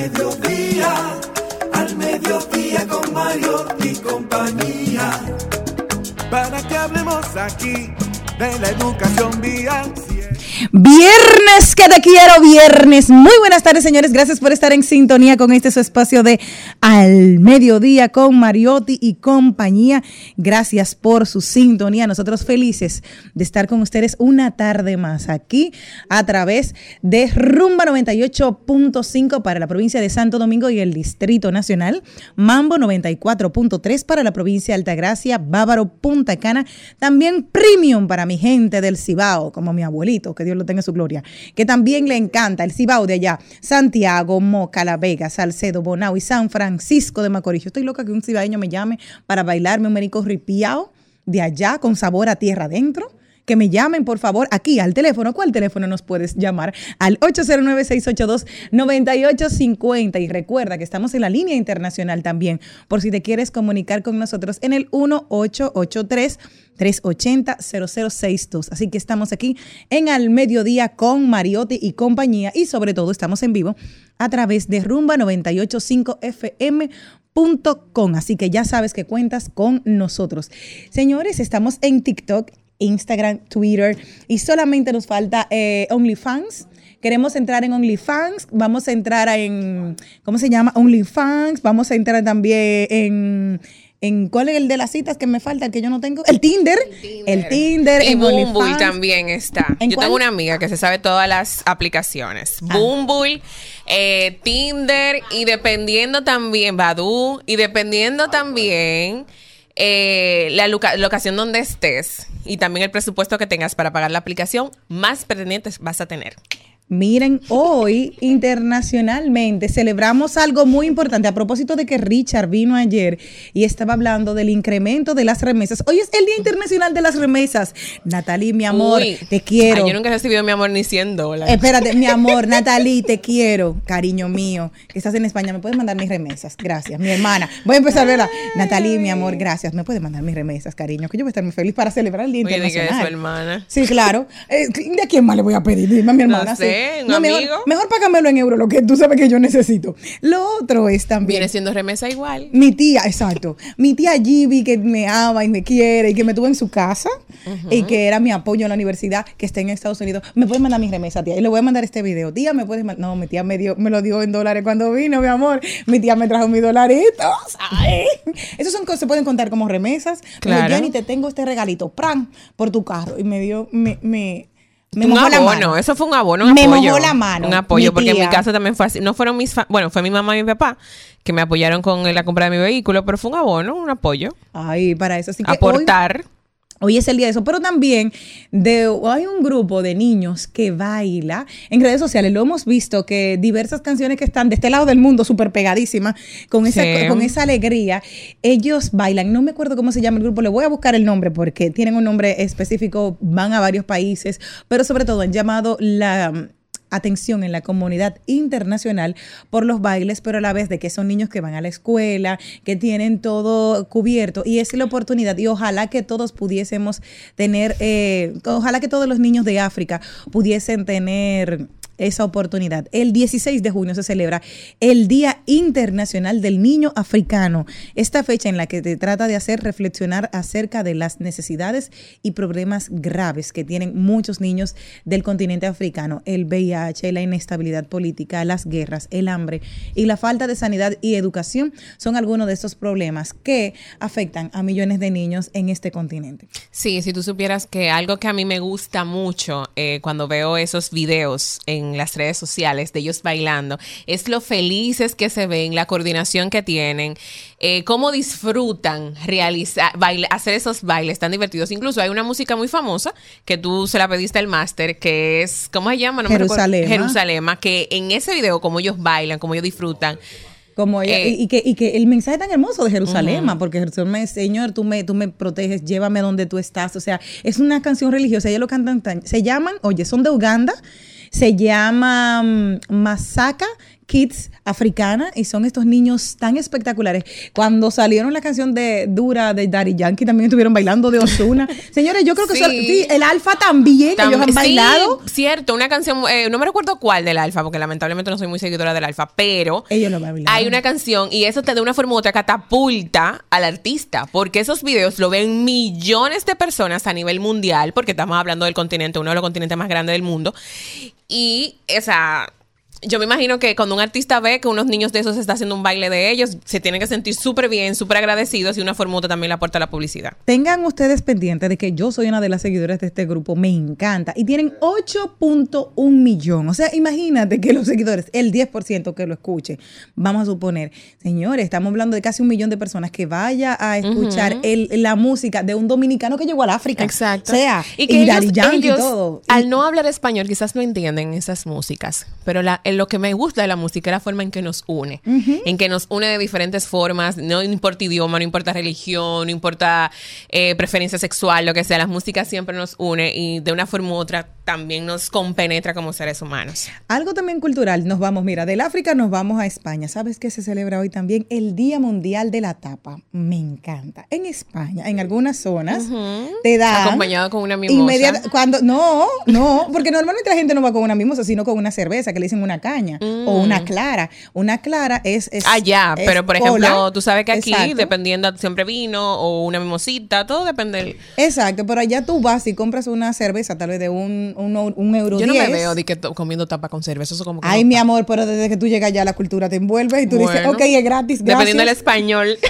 mediodía, al mediodía con Mario y compañía para que hablemos aquí de la educación vial. Viernes que te quiero, viernes. Muy buenas tardes, señores. Gracias por estar en sintonía con este su espacio de Al Mediodía con Mariotti y compañía. Gracias por su sintonía. Nosotros felices de estar con ustedes una tarde más aquí a través de Rumba 98.5 para la provincia de Santo Domingo y el Distrito Nacional. Mambo 94.3 para la provincia de Altagracia, Bávaro, Punta Cana. También Premium para mi gente del Cibao, como mi abuelito, que Dios lo tenga en su gloria, que también le encanta el Cibao de allá, Santiago, Moca, La Vega, Salcedo, Bonao y San Francisco de Macorís. Yo estoy loca que un cibaeño me llame para bailarme un merico ripiao de allá con sabor a tierra adentro. Que me llamen, por favor, aquí al teléfono. ¿Cuál teléfono nos puedes llamar? Al 809-682-9850. Y recuerda que estamos en la línea internacional también, por si te quieres comunicar con nosotros en el 1883 380-0062. Así que estamos aquí en Al Mediodía con Mariotti y compañía y sobre todo estamos en vivo a través de Rumba 985fm.com. Así que ya sabes que cuentas con nosotros. Señores, estamos en TikTok, Instagram, Twitter y solamente nos falta eh, OnlyFans. Queremos entrar en OnlyFans, vamos a entrar en, ¿cómo se llama? OnlyFans, vamos a entrar también en en cuál es el de las citas que me falta, el que yo no tengo, el Tinder, el Tinder, y en Bumble OnlyFans. también está. ¿En Yo cuál? tengo una amiga que se sabe todas las aplicaciones. Ah. Bumble, eh, Tinder y dependiendo también Badu y dependiendo también eh, la loca- locación donde estés y también el presupuesto que tengas para pagar la aplicación, más pretendientes vas a tener. Miren, hoy internacionalmente celebramos algo muy importante a propósito de que Richard vino ayer y estaba hablando del incremento de las remesas. Hoy es el Día Internacional de las Remesas. Natalie, mi amor, Uy, te quiero. ay, yo nunca he recibido mi amor ni 100 dólares. Espérate, mi amor, Natalie, te quiero, cariño mío, que estás en España, me puedes mandar mis remesas, gracias, mi hermana. Voy a empezar, ¿verdad? Natalie, mi amor, gracias, me puedes mandar mis remesas, cariño, que yo voy a estar muy feliz para celebrar el Día Oye, di que es su Internacional. hermana. Sí, claro. Eh, ¿De quién más le voy a pedir? Dime a mi No hermana. sí. Sé, ¿un mejor- amigo? Mejor, págamelo en euro, lo que tú sabes que yo necesito. Lo otro es también. Viene siendo remesa igual. Mi tía, exacto. Mi tía Gibi, que me ama y me quiere y que me tuvo en su casa y que era mi apoyo en la universidad, que está en Estados Unidos. Me puede mandar mis remesas, tía. Y le voy a mandar este video. Tía, me puedes mandar. No, mi tía me, dio, me lo dio en dólares cuando vino, mi amor. Mi tía me trajo mis dolaritos. Ay. Esas son cosas, se pueden contar como remesas. Pero Claro. Jenny, te tengo este regalito, pran, por tu carro. Y me dio, me, me, me un mojó la abono, mano. eso fue un abono, un Me apoyo. mojó la mano, Un apoyo, porque en mi casa también fue así. No fueron mis, fa- bueno, fue mi mamá y mi papá que me apoyaron con la compra de mi vehículo, pero fue un abono, un apoyo. Ay, para eso. Así que Aportar. Hoy es el día de eso, pero también de, hay un grupo de niños que baila en redes sociales. Lo hemos visto que diversas canciones que están de este lado del mundo súper pegadísimas, con esa, Sí. con esa alegría, ellos bailan. No me acuerdo cómo se llama el grupo, le voy a buscar el nombre porque tienen un nombre específico, van a varios países, pero sobre todo han llamado la atención en la comunidad internacional por los bailes, pero a la vez de que son niños que van a la escuela, que tienen todo cubierto y es la oportunidad y ojalá que todos pudiésemos tener, eh, ojalá que todos los niños de África pudiesen tener esa oportunidad. El 16 de junio se celebra el Día Internacional del Niño Africano. Esta fecha en la que te trata de hacer reflexionar acerca de las necesidades y problemas graves que tienen muchos niños del continente africano. El VIH, la inestabilidad política, las guerras, el hambre y la falta de sanidad y educación son algunos de estos problemas que afectan a millones de niños en este continente. Sí, si tú supieras que algo que a mí me gusta mucho eh, cuando veo esos videos en las redes sociales de ellos bailando es lo felices que se ven, la coordinación que tienen, eh, cómo disfrutan realizar, baile- hacer esos bailes tan divertidos. Incluso hay una música muy famosa que tú se la pediste al máster, que es, ¿cómo se llama? No. Jerusalema. Jerusalema, que en ese video, como ellos bailan, como ellos disfrutan. Como ella- Eh, y, y que, y que el mensaje tan hermoso de Jerusalén, porque Jerusalén es, Señor, tú me, tú me proteges, llévame donde tú estás. O sea, es una canción religiosa, ellos lo cantan, tan- se llaman, oye, son de Uganda, se llama mm, Masaka Kids Africana y son estos niños tan espectaculares. Cuando salieron la canción de Dura de Daddy Yankee, también estuvieron bailando de Osuna. Señores, yo creo que Sí. son- sí, el Alfa también, Tam- ellos han sí, bailado. cierto, una canción, eh, no me recuerdo cuál del Alfa, porque lamentablemente no soy muy seguidora del Alfa, pero Ellos lo bailaron. hay una canción y eso te de una forma u otra catapulta al artista, porque esos videos lo ven millones de personas a nivel mundial, porque estamos hablando del continente, uno de los continentes más grandes del mundo, y esa... Yo me imagino que cuando un artista ve que unos niños de esos está haciendo un baile de ellos, se tienen que sentir súper bien, súper agradecidos y una otra también le aporta la publicidad. Tengan ustedes pendientes de que yo soy una de las seguidoras de este grupo, me encanta. Y tienen 8.1 millón. O sea, imagínate que los seguidores, el 10% que lo escuche, vamos a suponer, señores, estamos hablando de casi un millón de personas que vaya a escuchar el- la música de un dominicano que llegó al África. Exacto. O sea, y que y ellos, todo. al no hablar español, quizás no entienden esas músicas, pero la, en lo que me gusta de la música es la forma en que nos une, en que nos une de diferentes formas, no importa idioma, no importa religión, no importa eh, preferencia sexual, lo que sea, la música siempre nos une y de una forma u otra también nos compenetra como seres humanos. Algo también cultural, nos vamos, mira, del África nos vamos a España. ¿Sabes qué se celebra hoy también? El Día Mundial de la Tapa. Me encanta. En España, en algunas zonas, te dan... Acompañado con una mimosa. Inmediata- cuando, no, no, porque normalmente la gente no va con una mimosa, sino con una cerveza, que le dicen una caña, o una clara. Una clara es... es Ah, ya, es pero por ejemplo, cola. tú sabes que aquí, Exacto. dependiendo, siempre vino o una mimosita, todo depende del... Exacto, pero allá tú vas y compras una cerveza, tal vez de un, un, un euro Yo no me veo de que comiendo tapa con cerveza, eso como que Ay, no mi amor, pero desde que tú llegas ya la cultura te envuelve y tú dices, ok, es gratis, gracias. Dependiendo del español.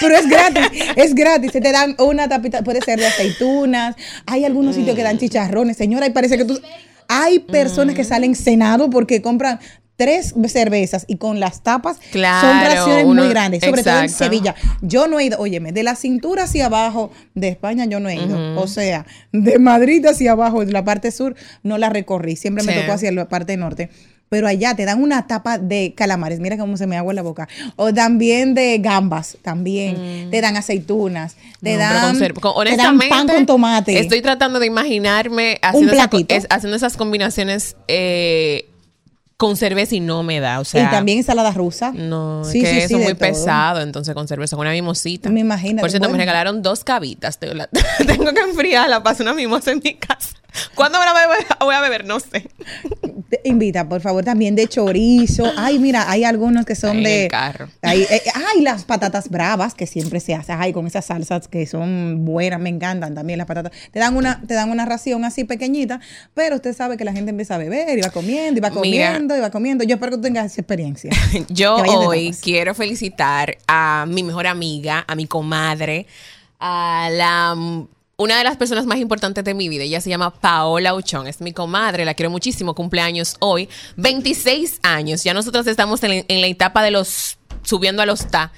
Pero es gratis, es gratis. Se te dan una tapita, puede ser de aceitunas. Hay algunos sitios que dan chicharrones. Señora, y parece que tú. Hay personas que salen cenado porque compran tres cervezas y con las tapas son raciones uno- muy grandes, sobre todo en. Sevilla. Yo no he ido, óyeme, de la cintura hacia abajo de España yo no he ido. O sea, de Madrid hacia abajo, de la parte sur, no la recorrí. Siempre me Sí. tocó hacia la parte norte. Pero allá te dan una tapa de calamares, mira cómo se me agua en la boca. O también de gambas, también. Te dan aceitunas, te Mm. No, dan, te dan pan con tomate. Estoy tratando de imaginarme haciendo, esa es- haciendo esas combinaciones eh, con cerveza y no me da. O sea, y también ensalada rusa. No, Sí, es que sí, eso es muy todo. pesado, entonces con cerveza, con una mimosita. Me imagino, Por cierto, bueno. me regalaron dos cabitas. Tengo, la- tengo que enfriarla para hacer una mimosa en mi casa. ¿Cuándo me la voy a- beber? No sé. Te invita, por favor, también de chorizo. Ay, mira, hay algunos que son Ahí de. el carro. Ay, eh, ay, las patatas bravas que siempre se hacen. Ay, con esas salsas que son buenas, me encantan también las patatas. Te dan una, te dan una ración así pequeñita, pero usted sabe que la gente empieza a beber y va comiendo, y va Mira. comiendo, y va comiendo. Yo espero que tú tengas esa experiencia. Yo hoy quiero felicitar a mi mejor amiga, a mi comadre, a la una de las personas más importantes de mi vida. Ella se llama Paola Uchón. Es mi comadre, la quiero muchísimo. Cumpleaños hoy. 26 años. Ya nosotros estamos en, en la etapa de los subiendo a los TA.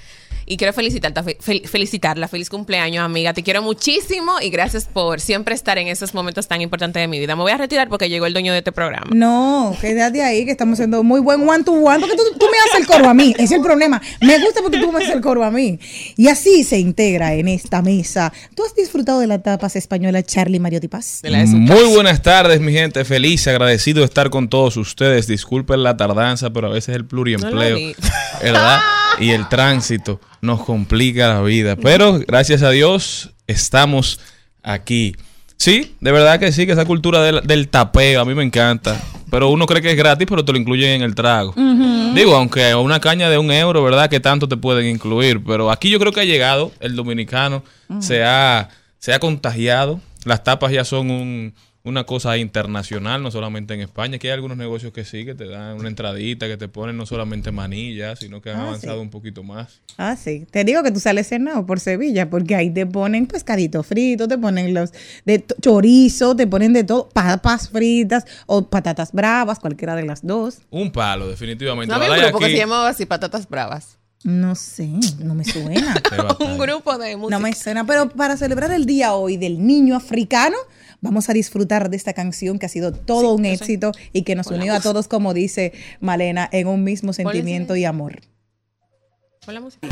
Y quiero felicitarla, fel- felicitarla. Feliz cumpleaños, amiga. Te quiero muchísimo y gracias por siempre estar en esos momentos tan importantes de mi vida. Me voy a retirar porque llegó el dueño de este programa. No, quédate ahí, que estamos haciendo muy buen one to one, porque tú, tú me haces el coro a mí, ese es el problema. Me gusta porque tú me haces el coro a mí. Y así se integra en esta mesa. ¿Tú has disfrutado de la tapas española Charlie Mariotti Paz? Muy buenas tardes, mi gente. Feliz, agradecido de estar con todos ustedes. Disculpen la tardanza, pero a veces el pluriempleo, No. ¿verdad? Y el tránsito nos complica la vida. Pero gracias a Dios estamos aquí. Sí, de verdad que sí, que esa cultura del, del tapeo a mí me encanta. Pero uno cree que es gratis, pero te lo incluyen en el trago. Digo, aunque una caña de un euro, ¿verdad? Que tanto te pueden incluir. Pero aquí yo creo que ha llegado el dominicano, se, ha, se ha contagiado. Las tapas ya son un- una cosa internacional, no solamente en España. Aquí hay algunos negocios que sí, que te dan una entradita, que te ponen no solamente manillas, sino que han Ah, avanzado sí. un poquito más. Ah, sí. Te digo que tú sales cenado por Sevilla, porque ahí te ponen pescadito frito, te ponen los de chorizo, te ponen de todo, papas fritas o patatas bravas, cualquiera de las dos. Un palo, definitivamente. No había un grupo que aquí se llamaba así, Patatas Bravas. No sé, no me suena. un grupo de música. No me suena, pero para celebrar el día hoy del niño africano, vamos a disfrutar de esta canción que ha sido todo un éxito y que nos unió a todos, como dice Malena, en un mismo sentimiento y amor. La música.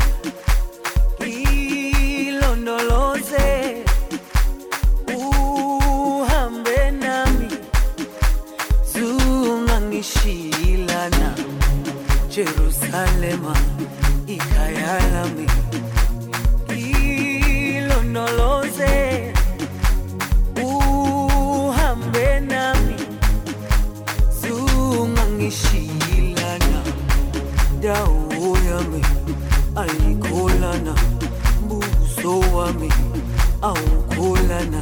jerusalema dawo yami ayikholana buso wami awukholana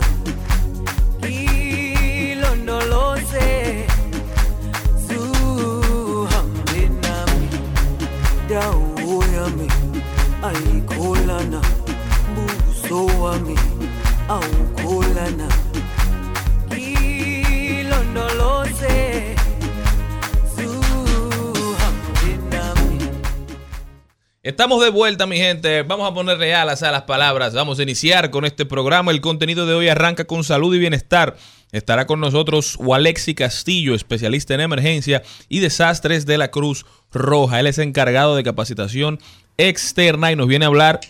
Estamos de vuelta, mi gente. Vamos a poner reales a las palabras. Vamos a iniciar con este programa. El contenido de hoy arranca con salud y bienestar. Estará con nosotros Walexi Castillo, especialista en emergencia y desastres de la Cruz Roja. Él es encargado de capacitación externa y nos viene a hablar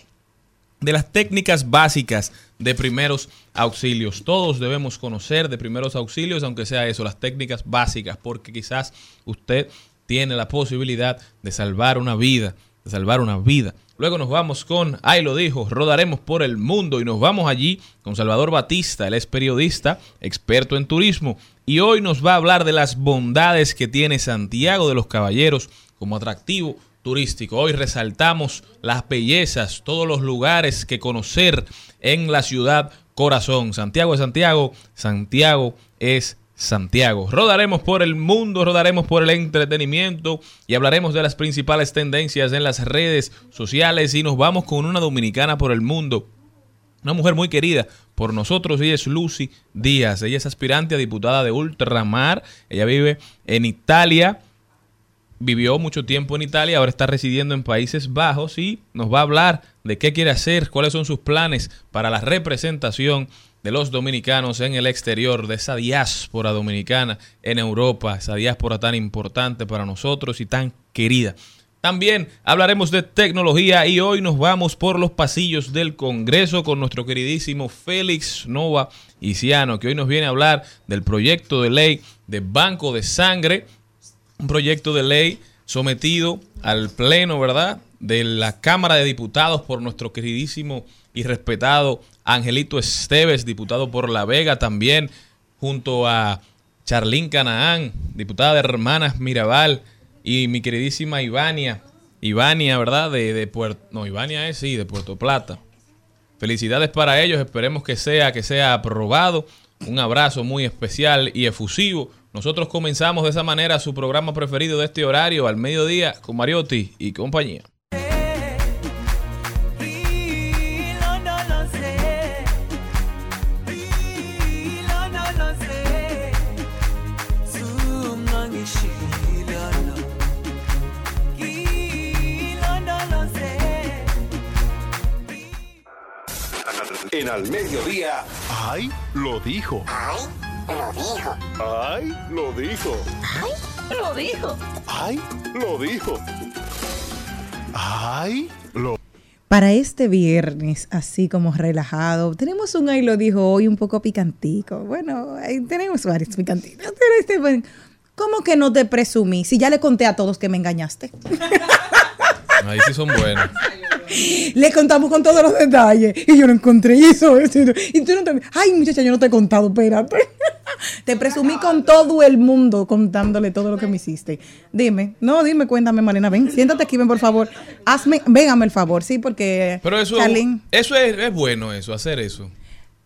de las técnicas básicas de primeros auxilios. Todos debemos conocer de primeros auxilios, aunque sea eso, las técnicas básicas, porque quizás usted tiene la posibilidad de salvar una vida, salvar una vida. Luego nos vamos con, ahí lo dijo, rodaremos por el mundo y nos vamos allí con Salvador Batista, él es periodista, experto en turismo, y hoy nos va a hablar de las bondades que tiene Santiago de los Caballeros como atractivo turístico. Hoy resaltamos las bellezas, todos los lugares que conocer en la ciudad corazón. Santiago es Santiago, Santiago es Santiago. Rodaremos por el mundo, rodaremos por el entretenimiento y hablaremos de las principales tendencias en las redes sociales y nos vamos con una dominicana por el mundo. Una mujer muy querida por nosotros, ella es Lucy Díaz. Ella es aspirante a diputada de Ultramar. Ella vive en Italia vivió mucho tiempo en Italia, ahora está residiendo en Países Bajos y nos va a hablar de qué quiere hacer, cuáles son sus planes para la representación de los dominicanos en el exterior, de esa diáspora dominicana en Europa, esa diáspora tan importante para nosotros y tan querida. También hablaremos de tecnología y hoy nos vamos por los pasillos del Congreso con nuestro queridísimo Félix Nova Iciano, que hoy nos viene a hablar del proyecto de ley de Banco de Sangre, un proyecto de ley sometido al pleno, ¿verdad? De la Cámara de Diputados por nuestro queridísimo y respetado Angelito Esteves, diputado por La Vega también, junto a Charlín Canaán, diputada de Hermanas Mirabal, y mi queridísima Ivania, Ivania, ¿verdad? De, de Puerto, no, Ivania es, sí, de Puerto Plata. Felicidades para ellos, esperemos que sea, que sea aprobado. Un abrazo muy especial y efusivo. Nosotros comenzamos de esa manera su programa preferido de este horario al mediodía con Mariotti y compañía. En Al Mediodía. ¡Ay! Lo dijo. ¡Ay! Lo dijo. ¡Ay! Lo dijo. ¡Ay! Lo dijo. ¡Ay! Lo dijo. ¡Ay! Lo Para este viernes, así como relajado, tenemos un ahí lo dijo hoy un poco picantico. Bueno, ahí tenemos varios picantitos. Pero este, ¿cómo que no te presumí? Si ya le conté a todos que me engañaste. Ahí sí son buenos. Le contamos con todos los detalles. Y yo no encontré eso. eso, Y tú no te. Ay, muchacha, yo no te he contado, espérate. Te presumí con todo el mundo contándole todo lo que me hiciste. Dime, no, dime, cuéntame, Marina. Ven, siéntate aquí, ven, por favor. Hazme, véngame el favor, sí, porque. Pero eso, Charlene, eso es, es bueno, eso, hacer eso.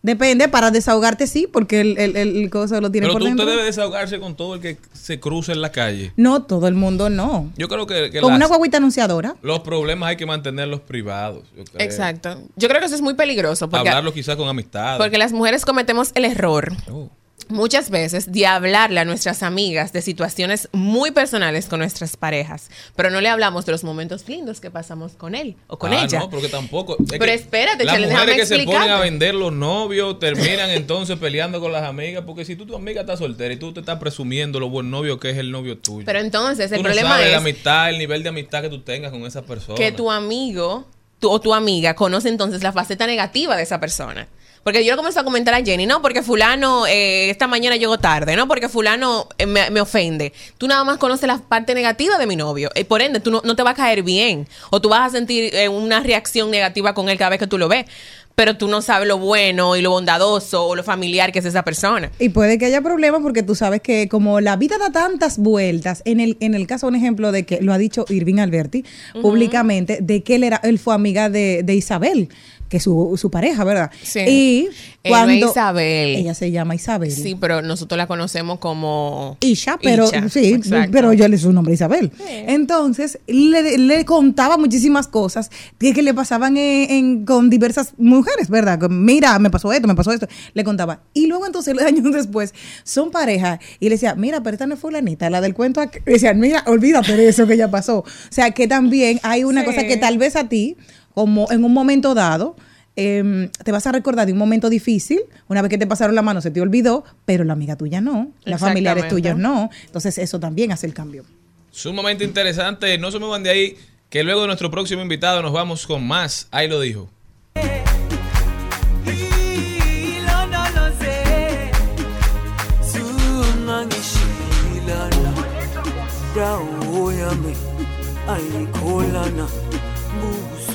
Depende, para desahogarte, sí, porque el, el, el, coso lo tiene Pero por tú dentro. usted debe desahogarse con todo el que se cruce en la calle. No, todo el mundo no. Yo creo que, que Con las- una guaguita anunciadora. los problemas hay que mantenerlos privados. yo creo. Exacto. Yo creo que eso es muy peligroso porque, Hablarlo quizás con amistad. porque las mujeres cometemos el error Oh. Muchas veces de hablarle a nuestras amigas de situaciones muy personales con nuestras parejas, pero no le hablamos de los momentos lindos que pasamos con él o con Ah, ella. No, porque tampoco. es Pero que espérate, Las Chele, mujeres que se ponen a vender los novios terminan entonces peleando con las amigas. Porque si tú, tu amiga está soltera y tú te estás presumiendo lo buen novio que es el novio tuyo. Pero entonces el tú no problema sabes la es amistad, el nivel de amistad que tú tengas con esa persona. que tu amigo tu- o tu amiga conoce entonces la faceta negativa de esa persona. Porque yo le comencé a comentar a Jenny, no, porque fulano eh, esta mañana llegó tarde, no, porque fulano eh, me, me ofende. Tú nada más conoces la parte negativa de mi novio. Y por ende, tú no, no te va a caer bien. O tú vas a sentir eh, una reacción negativa con él cada vez que tú lo ves. Pero tú no sabes lo bueno y lo bondadoso o lo familiar que es esa persona. Y puede que haya problemas porque tú sabes que como la vida da tantas vueltas, en el, en el caso, un ejemplo de que lo ha dicho Irving Alberti públicamente, de que él era, él fue amiga de, de Isabel, que su, su pareja, ¿verdad? Sí. Y cuando Isabel. ella se llama Isabel. Sí, pero nosotros la conocemos como... Isha, pero Isha, sí, exacto. pero yo le su nombre Isabel. Entonces, le, le contaba muchísimas cosas que, que le pasaban en- en- con diversas mujeres, ¿verdad? Mira, me pasó esto, me pasó esto. Le contaba. Y luego entonces, años después, son pareja. Y le decía, mira, pero esta no es fulanita, la del cuento. aqu-". Le decían, mira, olvídate de eso que ya pasó. O sea, que también hay una Sí. cosa que tal vez a ti, como en un momento dado, em, te vas a recordar de un momento difícil, una vez que te pasaron la mano se te olvidó, pero la amiga tuya no, las familiares tuyas no. Entonces eso también hace el cambio. Sumamente interesante. No se muevan de ahí. Que luego de nuestro próximo invitado nos vamos con más. Ahí lo dijo.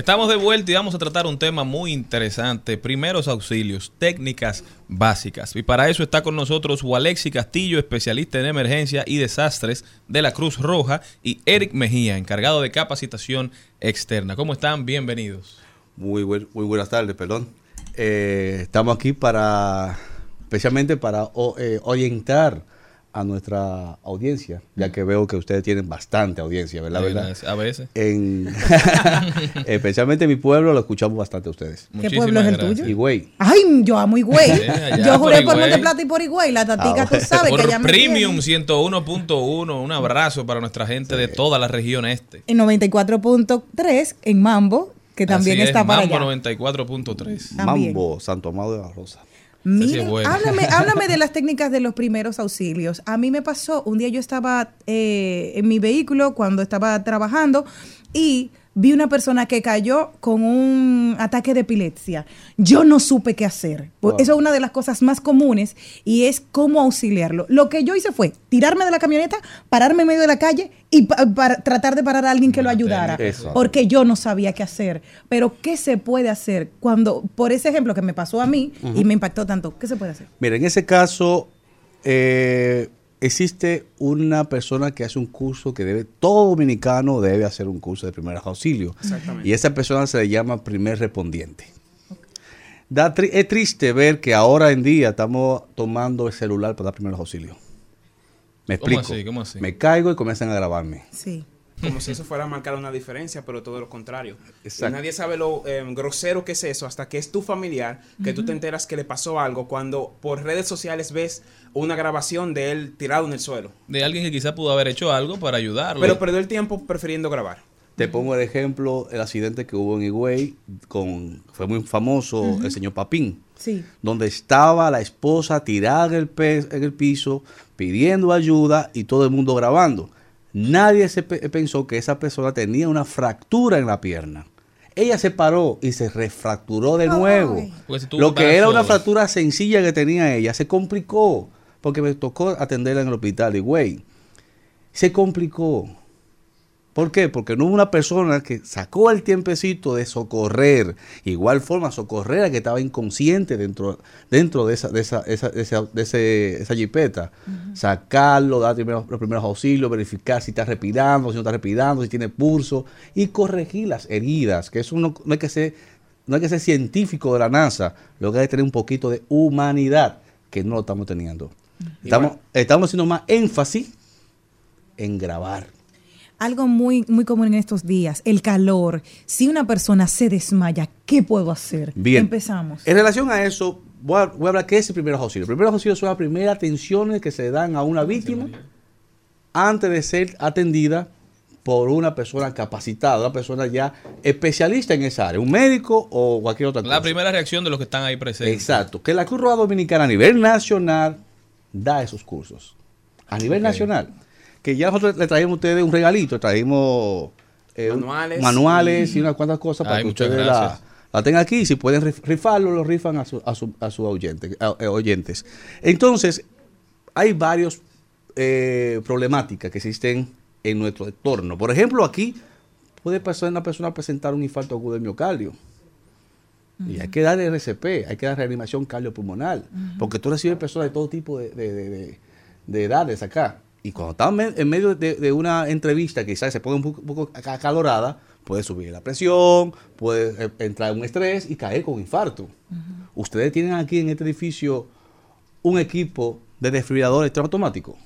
Estamos de vuelta y vamos a tratar un tema muy interesante. Primeros auxilios, técnicas básicas. Y para eso está con nosotros Walexi Castillo, especialista en emergencia y desastres de la Cruz Roja, y Eric Mejía, encargado de capacitación externa. ¿Cómo están? Bienvenidos. Muy, buen- muy buenas tardes, perdón. Eh, estamos aquí para, especialmente para eh, orientar a nuestra audiencia, ya que veo que ustedes tienen bastante audiencia, ¿verdad? ¿verdad? A veces. En, especialmente en mi pueblo lo escuchamos bastante a ustedes. ¿Qué Muchísimas pueblo es el gracias. tuyo? Y güey, Ay, yo amo Higüey. Sí, allá yo por juré por Higüey. Monteplata y por Higüey. La tatica, Ah, tú sabes que Por ella me Premium tiene. 101.1, un abrazo para nuestra gente de toda la región este. En 94.3 en Mambo, que también Así es, está para Mambo allá. 94.3. También. Mambo, Santo Amado de la Rosa. Miren, bueno. háblame, háblame de las técnicas de los primeros auxilios. A mí me pasó, un día yo estaba eh, en mi vehículo cuando estaba trabajando y vi una persona que cayó con un ataque de epilepsia. Yo no supe qué hacer. Pues Wow. Eso es una de las cosas más comunes y es cómo auxiliarlo. Lo que yo hice fue tirarme de la camioneta, pararme en medio de la calle y pa- para tratar de parar a alguien que lo ayudara. Eso. Porque yo no sabía qué hacer. Pero ¿qué se puede hacer cuando, por ese ejemplo que me pasó a mí y me impactó tanto, ¿qué se puede hacer? Mira, en ese caso, eh, existe una persona que hace un curso que debe, todo dominicano debe hacer un curso de primeros auxilios. Y esa persona se le llama primer respondiente. Da tri- es triste ver que ahora en día estamos tomando el celular para dar primeros auxilios. Me ¿Cómo explico. así? ¿Cómo así? Me caigo y comienzan a grabarme. Sí. Como si eso fuera a marcar una diferencia, pero todo lo contrario. Exacto. Y nadie sabe lo eh, grosero que es eso hasta que es tu familiar, que tú te enteras que le pasó algo cuando por redes sociales ves una grabación de él tirado en el suelo. De alguien que quizá pudo haber hecho algo para ayudarlo. Pero perdió el tiempo prefiriendo grabar. Te pongo el ejemplo, el accidente que hubo en Higüey, con, fue muy famoso el señor Papín, Sí. donde estaba la esposa tirada en el, pe- en el piso pidiendo ayuda y todo el mundo grabando. Nadie se pe- pensó que esa persona tenía una fractura en la pierna. Ella se paró y se refracturó de nuevo. Lo que era una fractura sencilla que tenía ella se complicó porque me tocó atenderla en el hospital y güey, se complicó. ¿Por qué? Porque no hubo una persona que sacó el tiempecito de socorrer, igual forma socorrer a que estaba inconsciente dentro, dentro de esa, de esa, esa, de esa, de ese- esa jipeta. Sacarlo, dar primeros- los primeros auxilios, verificar si está respirando, si no está respirando, si tiene pulso, y corregir las heridas, que eso no, no hay que ser, no hay que ser científico de la NASA, lo que hay que tener un poquito de humanidad, que no lo estamos teniendo. Estamos, estamos haciendo más énfasis en grabar. Algo muy, muy común en estos días, el calor. Si una persona se desmaya, ¿qué puedo hacer? Bien. Empezamos. En relación a eso, voy a, voy a hablar qué es el primeros auxilios. Primeros auxilios son las primeras atenciones que se dan a una víctima antes de ser atendida por una persona capacitada, una persona ya especialista en esa área, un médico o cualquier otra cosa. La primera reacción de los que están ahí presentes. Exacto, que la Cruz Roja Dominicana a nivel nacional da esos cursos. A nivel nacional. Que ya nosotros le traímos a ustedes un regalito, traímos eh, Manuales. manuales y unas cuantas cosas para Ay, que ustedes la, la tengan aquí. Si pueden rif- rifarlo, lo rifan a sus a su, a su oyente- a- eh, oyentes. Entonces, hay varios eh, problemáticas que existen en nuestro entorno. Por ejemplo, aquí puede pasar una persona presentar un infarto agudo de miocardio. Y hay que dar RCP, hay que dar reanimación cardiopulmonar, porque tú recibes personas de todo tipo de, de- de- de- de edades acá. Y cuando están me- en medio de, de una entrevista, quizás se pone un poco, un poco aca- acalorada, puede subir la presión, puede eh, entrar en un estrés y caer con infarto. Ustedes tienen aquí en este edificio un equipo de desfibriladores automáticos.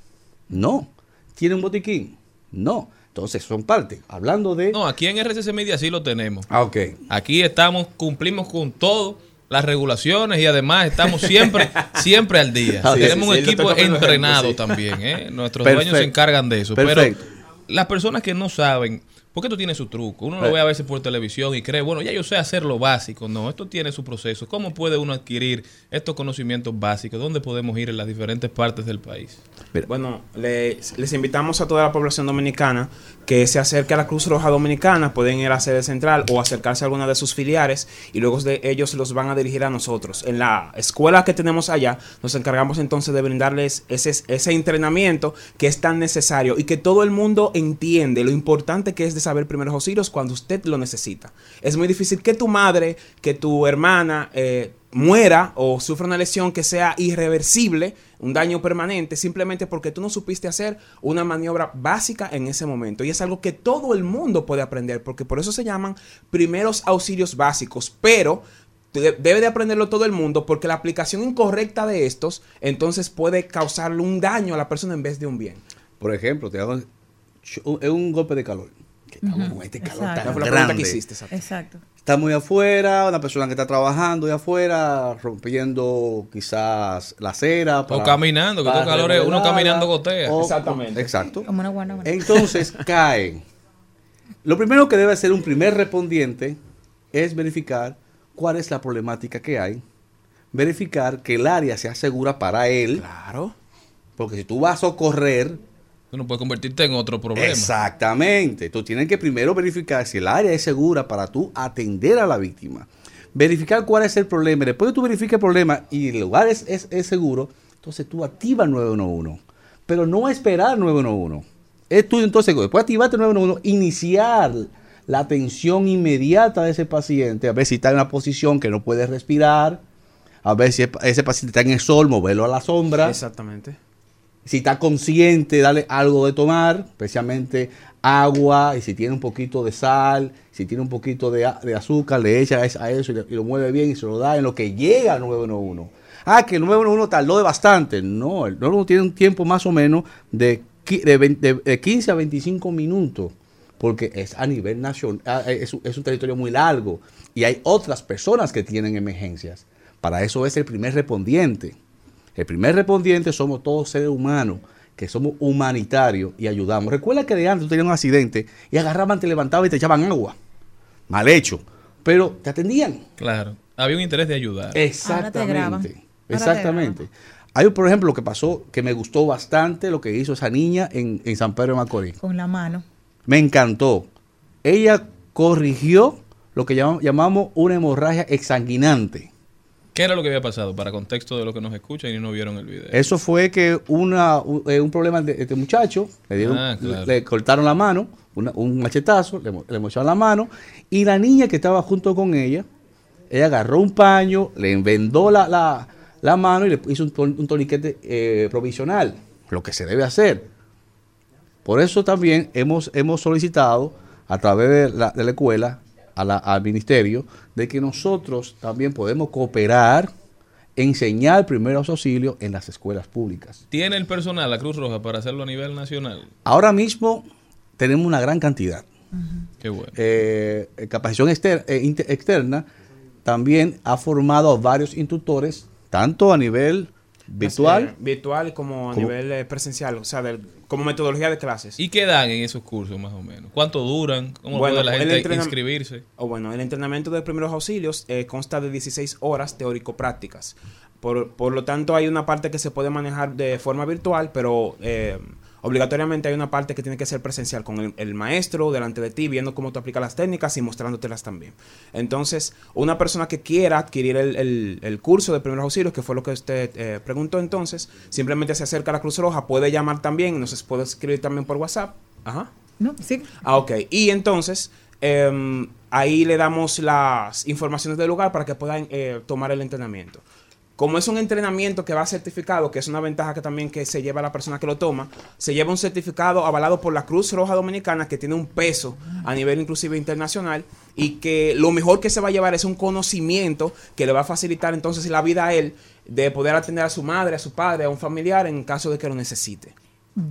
No. ¿Tienen un botiquín? No. Entonces son parte. Hablando de... No, aquí en RCC Media sí lo tenemos. Ah, ok. Aquí estamos, cumplimos con todo las regulaciones y además estamos siempre, siempre al día. Sí, Tenemos sí, un sí, equipo entrenado ejemplo, también, ¿eh? Nuestros dueños se encargan de eso. Pero las personas que no saben, porque esto tiene su truco. Uno lo Eh. ve a veces por televisión y cree, bueno, ya yo sé hacer lo básico. No, esto tiene su proceso. ¿Cómo puede uno adquirir estos conocimientos básicos? ¿Dónde podemos ir en las diferentes partes del país? Bueno, les, invitamos a toda la población dominicana que se acerque a la Cruz Roja Dominicana, pueden ir a la sede central o acercarse a alguna de sus filiales y luego de ellos los van a dirigir a nosotros. En la escuela que tenemos allá, nos encargamos entonces de brindarles ese, ese entrenamiento que es tan necesario y que todo el mundo entiende lo importante que es de saber primeros auxilios cuando usted lo necesita. Es muy difícil que tu madre, que tu hermana eh, muera o sufra una lesión que sea irreversible, un daño permanente, simplemente porque tú no supiste hacer una maniobra básica en ese momento. Y es algo que todo el mundo puede aprender, porque por eso se llaman primeros auxilios básicos, pero de- debe de aprenderlo todo el mundo, porque la aplicación incorrecta de estos, entonces puede causarle un daño a la persona en vez de un bien. Por ejemplo, te hago un golpe de calor. Que estamos con este calor Exacto. tan Fue la pregunta grande. que hiciste. exacto. Exacto. Está muy afuera, una persona que está trabajando de afuera, rompiendo quizás la acera. O caminando, que estos calores, uno remodelarla, caminando gotea. o- Exactamente. Exacto. Como una buena buena. Entonces caen. Lo primero que debe hacer un primer respondiente es verificar cuál es la problemática que hay, verificar que el área sea segura para él, Claro. porque si tú vas a socorrer, Tú no puedes convertirte en otro problema. Exactamente. Tú tienes que primero verificar si el área es segura para tú atender a la víctima. Verificar cuál es el problema. Después de tú verifiques el problema y el lugar es, es- es seguro, entonces tú activas 911. Pero no esperar 911. Es tú entonces, después de activarte 911, iniciar la atención inmediata de ese paciente, a ver si está en una posición que no puede respirar, a ver si ese paciente está en el sol, moverlo a la sombra. Exactamente. Si está consciente, darle algo de tomar, especialmente agua y si tiene un poquito de sal, si tiene un poquito de, azúcar, le echa a es- a eso y, lo mueve bien y se lo da en lo que llega al 911. Ah, que el 911 tardó de bastante. No, el 911 tiene un tiempo más o menos de, de, vein- de- de 15 a 25 minutos porque es a nivel nacional, ah, un- es un territorio muy largo y hay otras personas que tienen emergencias. Para eso es el primer respondiente. El primer respondiente somos todos seres humanos, que somos humanitarios y ayudamos. Recuerda que de antes tú tenías un accidente y agarraban, te levantaban y te echaban agua. Mal hecho. Pero te atendían. Claro. Había un interés de ayudar. Exactamente. Exactamente. Hay, por ejemplo, lo que pasó, que me gustó bastante lo que hizo esa niña en, en San Pedro de Macorís. Con la mano. Me encantó. Ella corrigió lo que llamamos, llamamos una hemorragia exsanguinante. ¿Qué era lo que había pasado? Para contexto de lo que nos escuchan y no vieron el video. Eso fue que una, un, eh, un problema de este muchacho, le, dieron, Ah, claro. le, le cortaron la mano, una- un machetazo, le, le mocharon la mano, y la niña que estaba junto con ella, ella agarró un paño, le envendó la, la- la mano y le hizo un, un torniquete eh, provisional, lo que se debe hacer. Por eso también hemos, hemos solicitado a través de la, de la escuela a la- al ministerio de que nosotros también podemos cooperar, enseñar primeros auxilios en las escuelas públicas. ¿Tiene el personal la Cruz Roja para hacerlo a nivel nacional? Ahora mismo tenemos una gran cantidad. Qué bueno. Eh, eh, capacitación exter- eh, externa también ha formado a varios instructores, tanto a nivel virtual. Eh, virtual como a ¿Cómo? nivel eh, presencial, o sea, del- como metodología de clases. ¿Y qué dan en esos cursos más o menos? ¿Cuánto duran? ¿Cómo Bueno, puede la gente inscribirse? O bueno, el entrenamiento de primeros auxilios eh, consta de 16 horas teórico-prácticas. Por, por lo tanto, hay una parte que se puede manejar de forma virtual, pero eh, obligatoriamente hay una parte que tiene que ser presencial con el, el maestro delante de ti, viendo cómo tú aplicas las técnicas y mostrándotelas también. Entonces, una persona que quiera adquirir el, el- el curso de primeros auxilios, que fue lo que usted eh, preguntó entonces, simplemente se acerca a la Cruz Roja, puede llamar también, nos puede escribir también por WhatsApp. Ajá. ¿No? Sí. Ah, ok. Y entonces, em, ahí le damos las informaciones del lugar para que puedan eh, tomar el entrenamiento. Como es un entrenamiento que va certificado, que es una ventaja que también que se lleva la persona que lo toma, se lleva un certificado avalado por la Cruz Roja Dominicana que tiene un peso a nivel inclusive internacional y que lo mejor que se va a llevar es un conocimiento que le va a facilitar entonces la vida a él de poder atender a su madre, a su padre, a un familiar en caso de que lo necesite.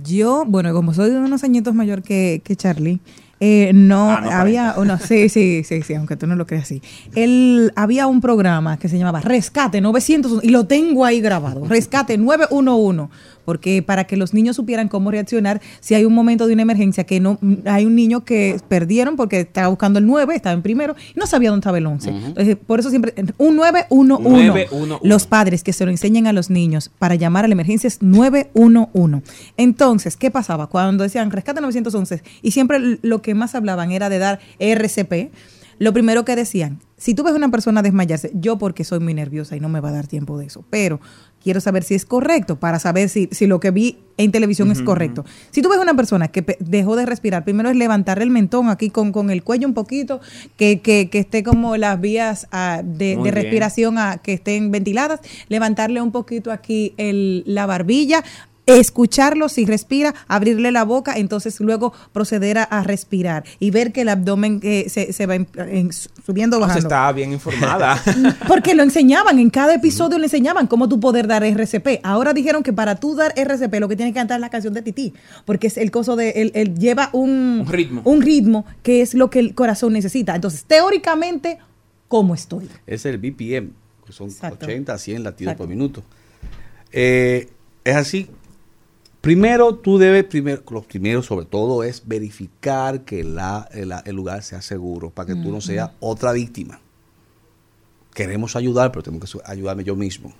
Yo, bueno, como soy unos añitos mayor que, que Charlie, eh, no, Ah, no había, uno, sí, sí, sí, sí, aunque tú no lo creas así. Él, había un programa que se llamaba Rescate 900, y lo tengo ahí grabado, Rescate 911, porque para que los niños supieran cómo reaccionar si hay un momento de una emergencia, que no hay un niño que perdieron porque estaba buscando el 9, estaba en primero, y no sabía dónde estaba el 11. Entonces, por eso siempre, un 911. 911. Los padres que se lo enseñen a los niños para llamar a la emergencia es 911. Entonces, ¿qué pasaba? Cuando decían rescate 911 y siempre lo que más hablaban era de dar RCP, lo primero que decían, si tú ves a una persona desmayarse, yo porque soy muy nerviosa y no me va a dar tiempo de eso, pero quiero saber si es correcto para saber si, si lo que vi en televisión es correcto. Si tú ves una persona que dejó de respirar, primero es levantarle el mentón aquí con, con el cuello un poquito, que, que, que esté como las vías ah, de, respiración a- que estén ventiladas, levantarle un poquito aquí el, la barbilla, escucharlo si respira, abrirle la boca, entonces luego proceder a, a respirar y ver que el abdomen eh, se, se va en- en- subiendo, O sea, bajando. está bien informada. Porque lo enseñaban, en cada episodio le enseñaban cómo tú poder dar RCP. Ahora dijeron que para tú dar RCP lo que tienes que cantar es la canción de Titi, porque es el coso de, él, él lleva un, Un ritmo. un ritmo que es lo que el corazón necesita. Entonces, teóricamente, ¿cómo estoy? Es el BPM, que son Exacto. 80 a 100 latidos Exacto. por minuto. Eh, es así. Primero, tú debes, primero, lo primero sobre todo es verificar que la, el, el lugar sea seguro para que tú no seas otra víctima. Queremos ayudar, pero tengo que ayudarme yo mismo.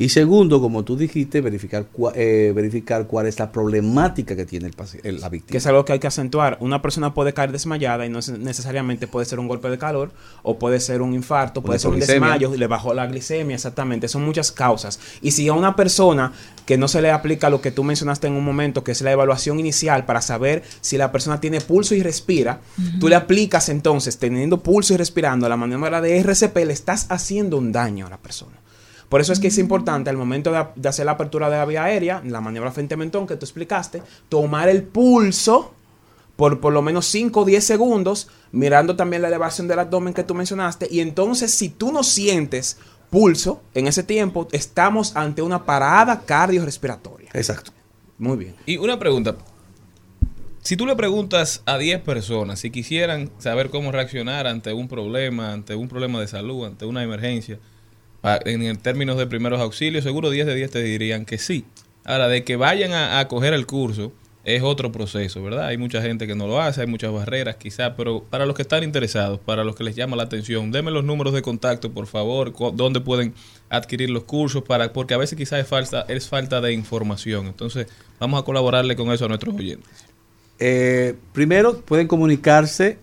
Y segundo, como tú dijiste, verificar, cua- eh, verificar cuál es la problemática que tiene el, el- la víctima. que es algo que hay que acentuar. Una persona puede caer desmayada y no es- necesariamente puede ser un golpe de calor o puede ser un infarto, puede Una ser un desmayo, le bajó la glicemia, exactamente. Son muchas causas. Y si a una persona que no se le aplica lo que tú mencionaste en un momento, que es la evaluación inicial para saber si la persona tiene pulso y respira, tú le aplicas entonces, teniendo pulso y respirando, la maniobra de RCP, le estás haciendo un daño a la persona. Por eso es que es importante al momento de, de hacer la apertura de la vía aérea, la maniobra frente a mentón que tú explicaste, tomar el pulso por por lo menos 5 o 10 segundos, mirando también la elevación del abdomen que tú mencionaste. Y entonces, si tú no sientes pulso en ese tiempo, estamos ante una parada cardiorrespiratoria. Exacto. Muy bien. Y una pregunta. Si tú le preguntas a 10 personas si quisieran saber cómo reaccionar ante un problema, ante un problema de salud, ante una emergencia, en, en términos de primeros auxilios, seguro 10 de 10 te dirían que sí. Ahora, de que vayan a, a coger el curso es otro proceso, ¿verdad? Hay mucha gente que no lo hace, hay muchas barreras quizás, pero para los que están interesados, para los que les llama la atención, denme los números de contacto, por favor, dónde pueden adquirir los cursos, para porque a veces quizás es falta, es falta de información. Entonces, vamos a colaborarle con eso a nuestros oyentes. Eh, primero, pueden comunicarse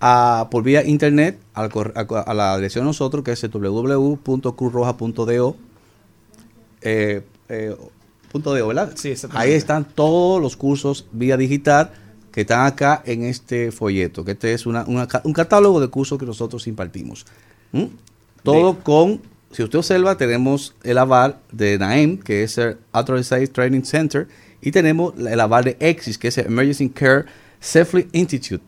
a, por vía internet al a, a la dirección de nosotros, que es www.cruzroja.do. Eh, eh, punto .do, ¿verdad? Sí. Ahí están todos los cursos vía digital que están acá en este folleto, que este es una- una ca- un catálogo de cursos que nosotros impartimos. ¿Mm? Todo con, si usted observa, tenemos el aval de NAEM, que es el Authorized Training Center, y tenemos el aval de EXIS, que es el Emergency Care Safely Institute.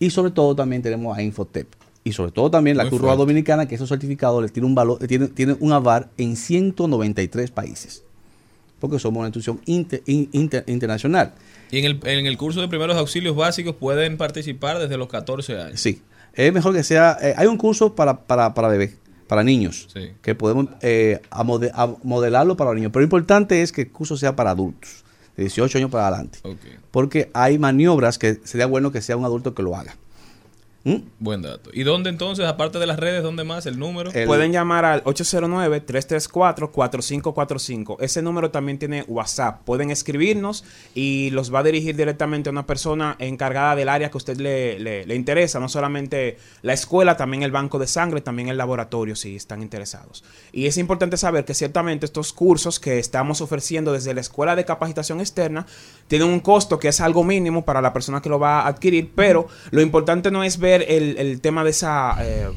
Y sobre todo también tenemos a Infotep. Y sobre todo también la Muy Cruz Roja fuerte. Dominicana, que esos certificados le tiene un valor, tiene, tiene un aval en 193 países. Porque somos una institución inter- in- inter- internacional. Y en el, en el curso de primeros auxilios básicos pueden participar desde los 14 años. Sí. Es mejor que sea. eh, hay un curso para, para, para bebés, para niños, Sí. que podemos eh, a mode- a modelarlo para los niños. Pero lo importante es que el curso sea para adultos, de 18 años para adelante. Porque hay maniobras que sería bueno que sea un adulto que lo haga. ¿Mm? buen dato. ¿Y dónde entonces, aparte de las redes, dónde más? ¿El número? El- Pueden llamar al 809-334-4545. Ese número también tiene WhatsApp. Pueden escribirnos y los va a dirigir directamente a una persona encargada del área que a usted le, le- le interesa. No solamente la escuela, también el banco de sangre, también el laboratorio, si están interesados. Y es importante saber que ciertamente estos cursos que estamos ofreciendo desde la Escuela de Capacitación Externa tienen un costo que es algo mínimo para la persona que lo va a adquirir, pero lo importante no es ver el, el tema de esa... eh,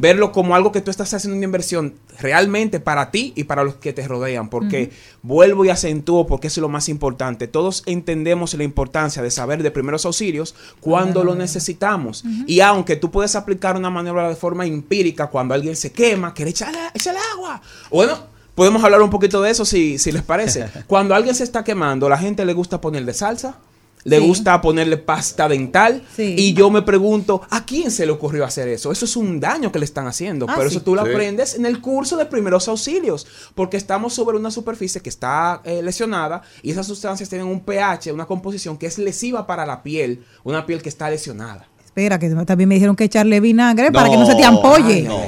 verlo como algo que tú estás haciendo una inversión realmente para ti y para los que te rodean, porque vuelvo y acentúo porque eso es lo más importante. Todos entendemos la importancia de saber de primeros auxilios cuando lo necesitamos. Y aunque tú puedes aplicar una maniobra de forma empírica cuando alguien se quema, que le echa el agua. Bueno, podemos hablar un poquito de eso si, si les parece. Cuando alguien se está quemando, la gente le gusta ponerle salsa. Le Sí. gusta ponerle pasta dental. Sí. Y yo me pregunto, ¿a quién se le ocurrió hacer eso? Eso es un daño que le están haciendo. Ah, pero sí. eso tú lo Sí. aprendes en el curso de primeros auxilios. Porque estamos sobre una superficie que está eh, lesionada y esas sustancias tienen un pH, una composición que es lesiva para la piel. Una piel que está lesionada. Espera, que también me dijeron que echarle vinagre para que no se te ampolle. No,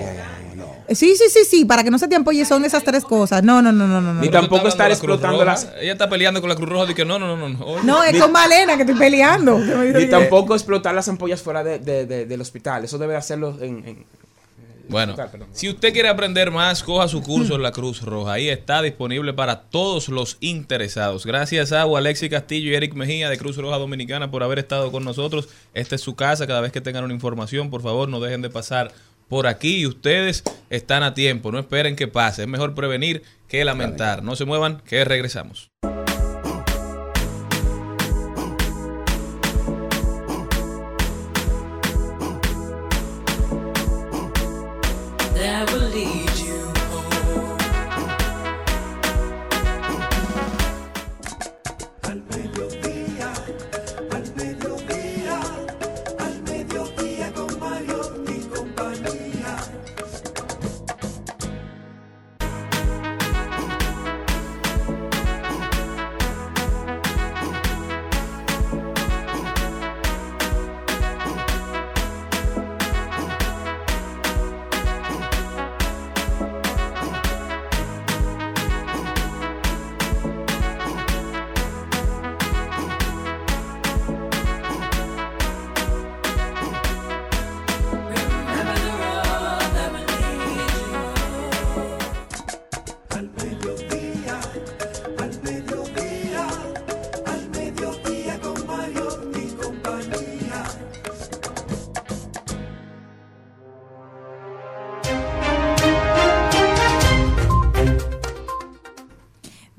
Sí, sí, sí, sí, para que no se te ampolle son esas tres cosas. No, no, no, no, no. Ni No, tampoco estar la explotando las... Ella está peleando con la Cruz Roja. Dice que no, no, no, no. Oye, no es con Malena que estoy peleando. Que me dice Ni tampoco explotar las ampollas fuera de- de- de- del hospital. Eso debe hacerlo en... en- Bueno, si usted quiere aprender más, coja su curso en la Cruz Roja. Ahí está disponible para todos los interesados. Gracias a Alexi Castillo y Eric Mejía de Cruz Roja Dominicana por haber estado con nosotros. Esta es su casa. Cada vez que tengan una información, por favor, no dejen de pasar por aquí. Y ustedes están a tiempo. No esperen que pase. Es mejor prevenir que lamentar. No se muevan, que regresamos.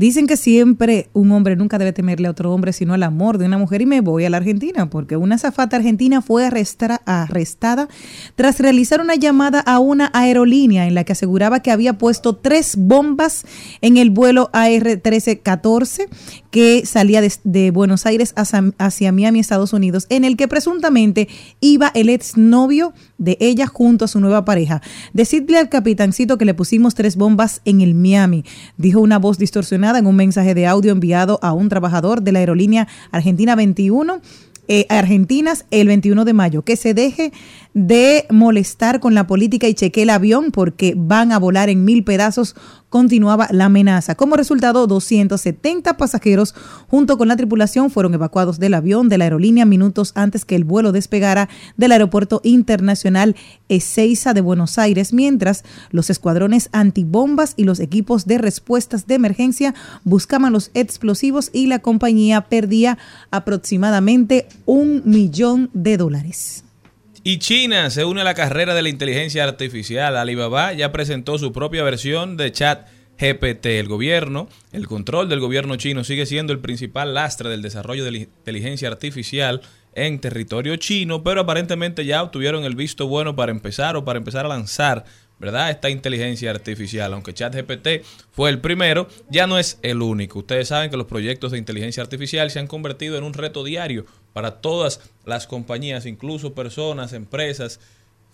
Dicen que siempre un hombre nunca debe temerle a otro hombre, sino al amor de una mujer. Y me voy a la Argentina, porque una zafata argentina fue arrestada tras realizar una llamada a una aerolínea en la que aseguraba que había puesto tres bombas en el vuelo AR-1314 que salía de, de Buenos Aires hacia, hacia Miami, Estados Unidos, en el que presuntamente iba el exnovio de ella junto a su nueva pareja. Decidle al capitancito que le pusimos tres bombas en el Miami, dijo una voz distorsionada en un mensaje de audio enviado a un trabajador de la aerolínea Argentina 21 eh, Argentinas el 21 de mayo, que se deje de molestar con la política y cheque el avión porque van a volar en mil pedazos, continuaba la amenaza. Como resultado, 270 pasajeros junto con la tripulación fueron evacuados del avión de la aerolínea minutos antes que el vuelo despegara del aeropuerto internacional Ezeiza de Buenos Aires, mientras los escuadrones antibombas y los equipos de respuestas de emergencia buscaban los explosivos y la compañía perdía aproximadamente un millón de dólares. Y China se une a la carrera de la inteligencia artificial. Alibaba ya presentó su propia versión de chat GPT. El gobierno, el control del gobierno chino sigue siendo el principal lastre del desarrollo de la inteligencia artificial en territorio chino, pero aparentemente ya obtuvieron el visto bueno para empezar o para empezar a lanzar ¿verdad? Esta inteligencia artificial, aunque ChatGPT fue el primero, ya no es el único. Ustedes saben que los proyectos de inteligencia artificial se han convertido en un reto diario para todas las compañías, incluso personas, empresas,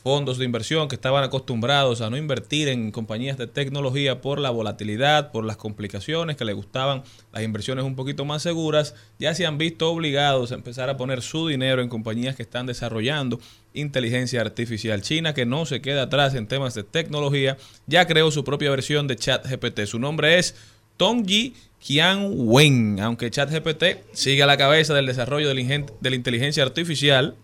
fondos de inversión que estaban acostumbrados a no invertir en compañías de tecnología por la volatilidad, por las complicaciones, que les gustaban las inversiones un poquito más seguras, ya se han visto obligados a empezar a poner su dinero en compañías que están desarrollando inteligencia artificial. China, que no se queda atrás en temas de tecnología, ya creó su propia versión de ChatGPT. Su nombre es Tongji Qianwen, aunque ChatGPT sigue a la cabeza del desarrollo de la inteligencia artificial.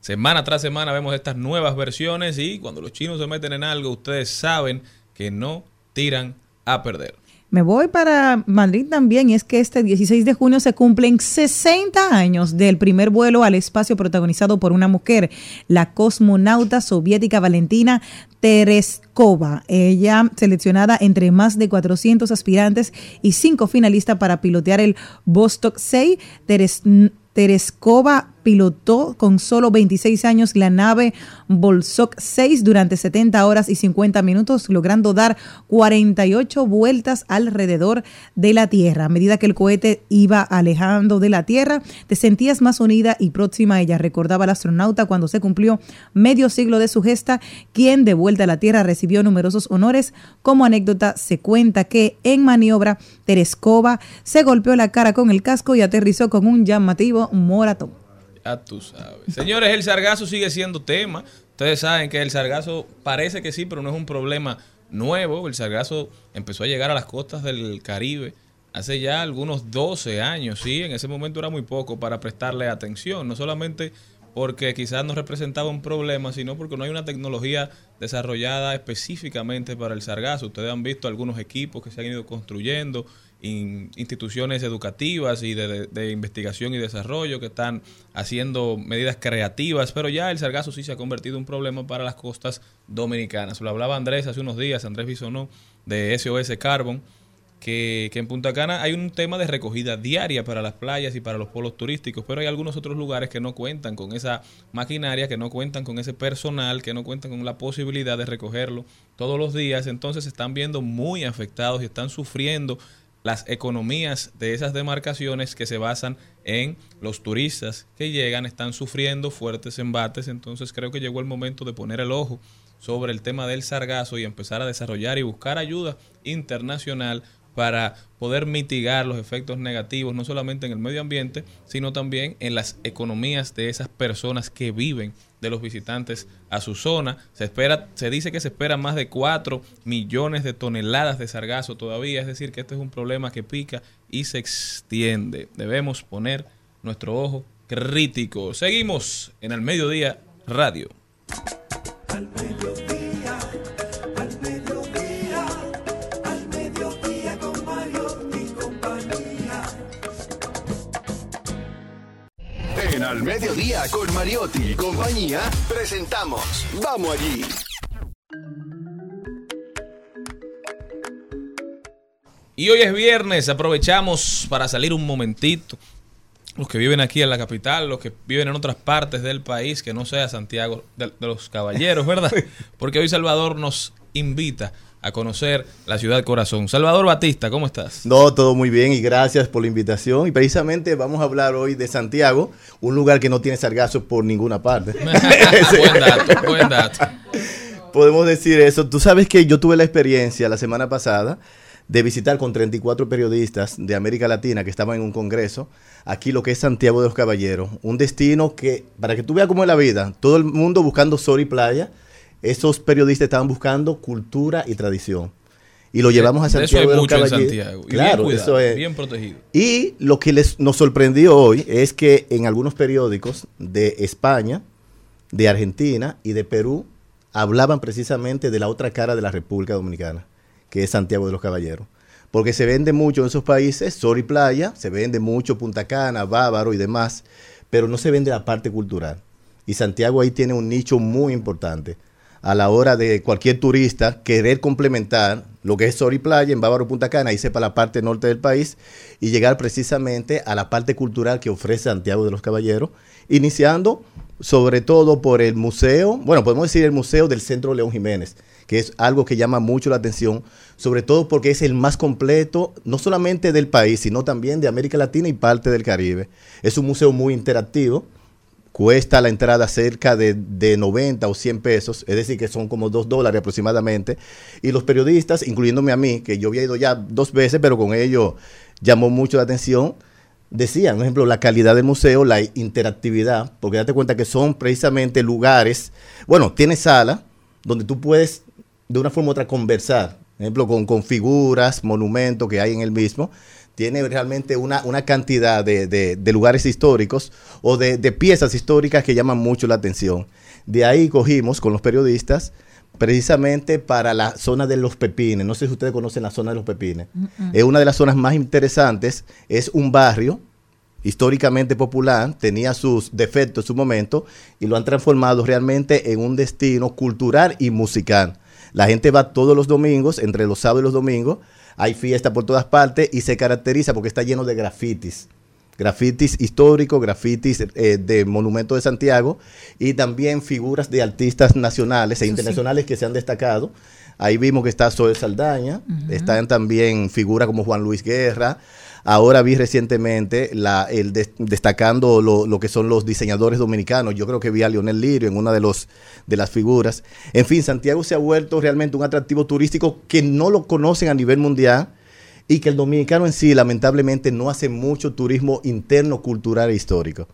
Semana tras semana vemos estas nuevas versiones y cuando los chinos se meten en algo, ustedes saben que no tiran a perder. Me voy para Madrid también y es que este 16 de junio se cumplen 60 años del primer vuelo al espacio protagonizado por una mujer, la cosmonauta soviética Valentina Tereskova. Ella seleccionada entre más de 400 aspirantes y cinco finalistas para pilotear el Vostok 6. Teres- Tereskova pilotó con solo 26 años la nave Bolsok 6 durante 70 horas y 50 minutos, logrando dar 48 vueltas alrededor de la Tierra. A medida que el cohete iba alejando de la Tierra, te sentías más unida y próxima a ella, recordaba el astronauta cuando se cumplió medio siglo de su gesta, quien de vuelta a la Tierra recibió numerosos honores. Como anécdota, se cuenta que en maniobra, Tereskova se golpeó la cara con el casco y aterrizó con un llamativo moratón. Ya tú sabes. Señores, el sargazo sigue siendo tema. Ustedes saben que el sargazo parece que sí, pero no es un problema nuevo. El sargazo empezó a llegar a las costas del Caribe hace ya algunos 12 años, sí. En ese momento era muy poco para prestarle atención. No solamente porque quizás no representaba un problema, sino porque no hay una tecnología desarrollada específicamente para el sargazo. Ustedes han visto algunos equipos que se han ido construyendo, in- instituciones educativas y de, de- investigación y desarrollo que están haciendo medidas creativas, pero ya el sargazo sí se ha convertido en un problema para las costas dominicanas. Lo hablaba Andrés hace unos días, Andrés Bisonó, de SOS Carbon, que, que en Punta Cana hay un tema de recogida diaria para las playas y para los polos turísticos, pero hay algunos otros lugares que no cuentan con esa maquinaria, que no cuentan con ese personal, que no cuentan con la posibilidad de recogerlo todos los días, entonces se están viendo muy afectados y están sufriendo las economías de esas demarcaciones que se basan en los turistas que llegan, están sufriendo fuertes embates, entonces creo que llegó el momento de poner el ojo sobre el tema del sargazo y empezar a desarrollar y buscar ayuda internacional para poder mitigar los efectos negativos, no solamente en el medio ambiente, sino también en las economías de esas personas que viven de los visitantes a su zona. Se espera, se dice que se espera más de 4 millones de toneladas de sargazo todavía, es decir, que este es un problema que pica y se extiende. Debemos poner nuestro ojo crítico. Seguimos en el mediodía radio. Al Mediodía con Mariotti y compañía presentamos Vamos allí. Y hoy es viernes, aprovechamos para salir un momentito. Los que viven aquí en la capital, los que viven en otras partes del país, que no sea Santiago de, de los Caballeros, ¿verdad? Porque hoy Salvador nos invita a conocer la ciudad corazón. Salvador Batista, ¿cómo estás? No, todo muy bien y gracias por la invitación. Y precisamente vamos a hablar hoy de Santiago, un lugar que no tiene sargazo por ninguna parte. buen dato, buen dato. Podemos decir eso. Tú sabes que yo tuve la experiencia la semana pasada de visitar con 34 periodistas de América Latina que estaban en un congreso, aquí lo que es Santiago de los Caballeros, un destino que, para que tú veas cómo es la vida, todo el mundo buscando sol y playa, esos periodistas estaban buscando cultura y tradición. Y lo llevamos a De eso Santiago hay de los mucho en Caballeros. Santiago. Y Claro, bien eso es. bien protegido. Y lo que les, nos sorprendió hoy es que en algunos periódicos de España, de Argentina y de Perú hablaban precisamente de la otra cara de la República Dominicana, que es Santiago de los Caballeros. Porque se vende mucho en esos países, sol y playa, se vende mucho Punta Cana, Bávaro y demás, pero no se vende la parte cultural. Y Santiago ahí tiene un nicho muy importante a la hora de cualquier turista querer complementar lo que es sol y playa en Bávaro Punta Cana, irse para la parte norte del país y llegar precisamente a la parte cultural que ofrece Santiago de los Caballeros, iniciando sobre todo por el museo, bueno, podemos decir el Museo del Centro León Jiménez, que es algo que llama mucho la atención, sobre todo porque es el más completo, no solamente del país, sino también de América Latina y parte del Caribe. Es un museo muy interactivo, cuesta la entrada cerca de, de 90 o 100 pesos, es decir, que son como 2 dólares aproximadamente. Y los periodistas, incluyéndome a mí, que yo había ido ya dos veces, pero con ello llamó mucho la atención, decían, por ejemplo, la calidad del museo, la interactividad, porque date cuenta que son precisamente lugares, bueno, tiene sala donde tú puedes de una forma u otra conversar, por ejemplo, con, con figuras, monumentos que hay en el mismo, tiene realmente una, una cantidad de, de- de lugares históricos o de, de piezas históricas que llaman mucho la atención. De ahí cogimos con los periodistas precisamente para la zona de los Pepines. No sé si ustedes conocen la zona de los Pepines. Es una de las zonas más interesantes. Es un barrio históricamente popular, tenía sus defectos en su momento y lo han transformado realmente en un destino cultural y musical. La gente va todos los domingos, entre los sábados y los domingos, hay fiesta por todas partes y se caracteriza porque está lleno de grafitis. Grafitis históricos, grafitis eh, de monumentos de Santiago y también figuras de artistas nacionales e sí. internacionales que se han destacado. Ahí vimos que está Zoe Saldaña, Ujú. están también figuras como Juan Luis Guerra. Ahora vi recientemente el des- destacando lo, lo que son los diseñadores dominicanos. Yo creo que vi a Leonel Lirio en una de, los, de las figuras. En fin, Santiago se ha vuelto realmente un atractivo turístico que no lo conocen a nivel mundial y que el dominicano en sí lamentablemente no hace mucho turismo interno, cultural e histórico.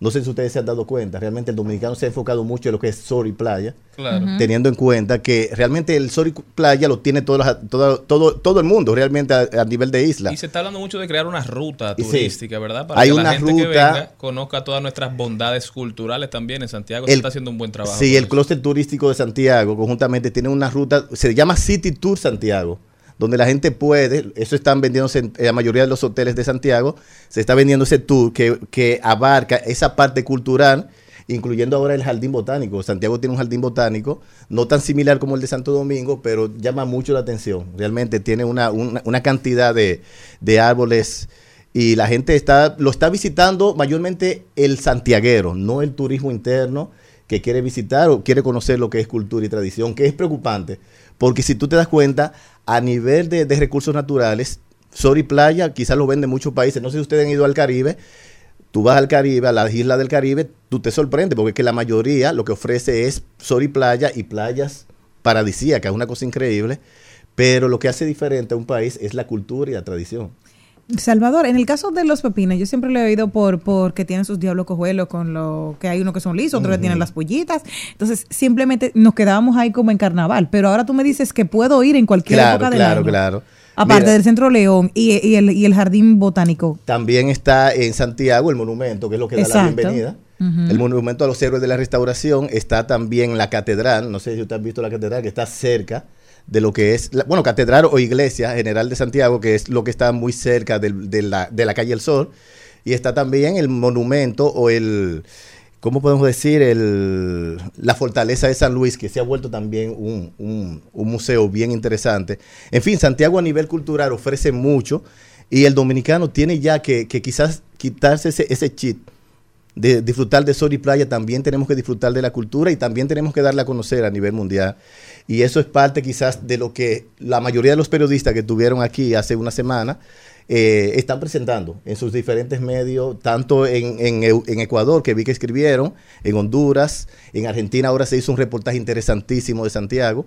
No sé si ustedes se han dado cuenta, realmente el dominicano se ha enfocado mucho en lo que es sol y playa, Claro. Teniendo en cuenta que realmente el sol y playa lo tiene todo, todo, todo, todo el mundo, realmente a, a nivel de isla. Y se está hablando mucho de crear una ruta sí. turística, ¿verdad? Para Hay que la gente que venga conozca todas nuestras bondades culturales también en Santiago. se está haciendo un buen trabajo. Sí, el clúster turístico de Santiago conjuntamente tiene una ruta, se llama City Tour Santiago, donde la gente puede, eso están vendiéndose en, la mayoría de los hoteles de Santiago, se está vendiendo ese tour que, que abarca esa parte cultural, incluyendo ahora el jardín botánico. Santiago tiene un jardín botánico, no tan similar como el de Santo Domingo, pero llama mucho la atención. Realmente tiene una, una- una cantidad de, de árboles y la gente está lo está visitando mayormente el santiaguero, no el turismo interno que quiere visitar o quiere conocer lo que es cultura y tradición, que es preocupante, porque si tú te das cuenta, a nivel de, de recursos naturales, sol y playa quizás lo venden muchos países, no sé si ustedes han ido al Caribe, tú vas al Caribe, a las islas del Caribe, tú te sorprendes, porque es que la mayoría lo que ofrece es sol y playa y playas paradisíacas, una cosa increíble, pero lo que hace diferente a un país es la cultura y la tradición. Salvador, en el caso de los pepines, yo siempre lo he oído por porque tienen sus diablos cojuelos con lo que hay uno que son lisos, otros que tienen las pollitas. Entonces, simplemente nos quedábamos ahí como en carnaval. Pero ahora tú me dices que puedo ir en cualquier Claro, época del claro, año. claro. Aparte Mira, del Centro León y, y el, y el Jardín Botánico. También está en Santiago el monumento, que es lo que da la bienvenida. El monumento a los héroes de la restauración. Está también la catedral, no sé si usted ha visto la catedral, que está cerca de lo que es, la- bueno, catedral o iglesia general de Santiago, que es lo que está muy cerca de, la, de la calle El Sol. Y está también el monumento o el ¿cómo podemos decir? El, la fortaleza de San Luis, que se ha vuelto también un, un- un museo bien interesante. En fin, Santiago a nivel cultural ofrece mucho y el dominicano tiene ya que, que quizás quitarse ese, ese chip de disfrutar de sol y playa, también tenemos que disfrutar de la cultura y también tenemos que darla a conocer a nivel mundial. Y eso es parte quizás de lo que la mayoría de los periodistas que estuvieron aquí hace una semana eh, están presentando en sus diferentes medios, tanto en, en en Ecuador, que vi que escribieron, en Honduras, en Argentina ahora se hizo un reportaje interesantísimo de Santiago.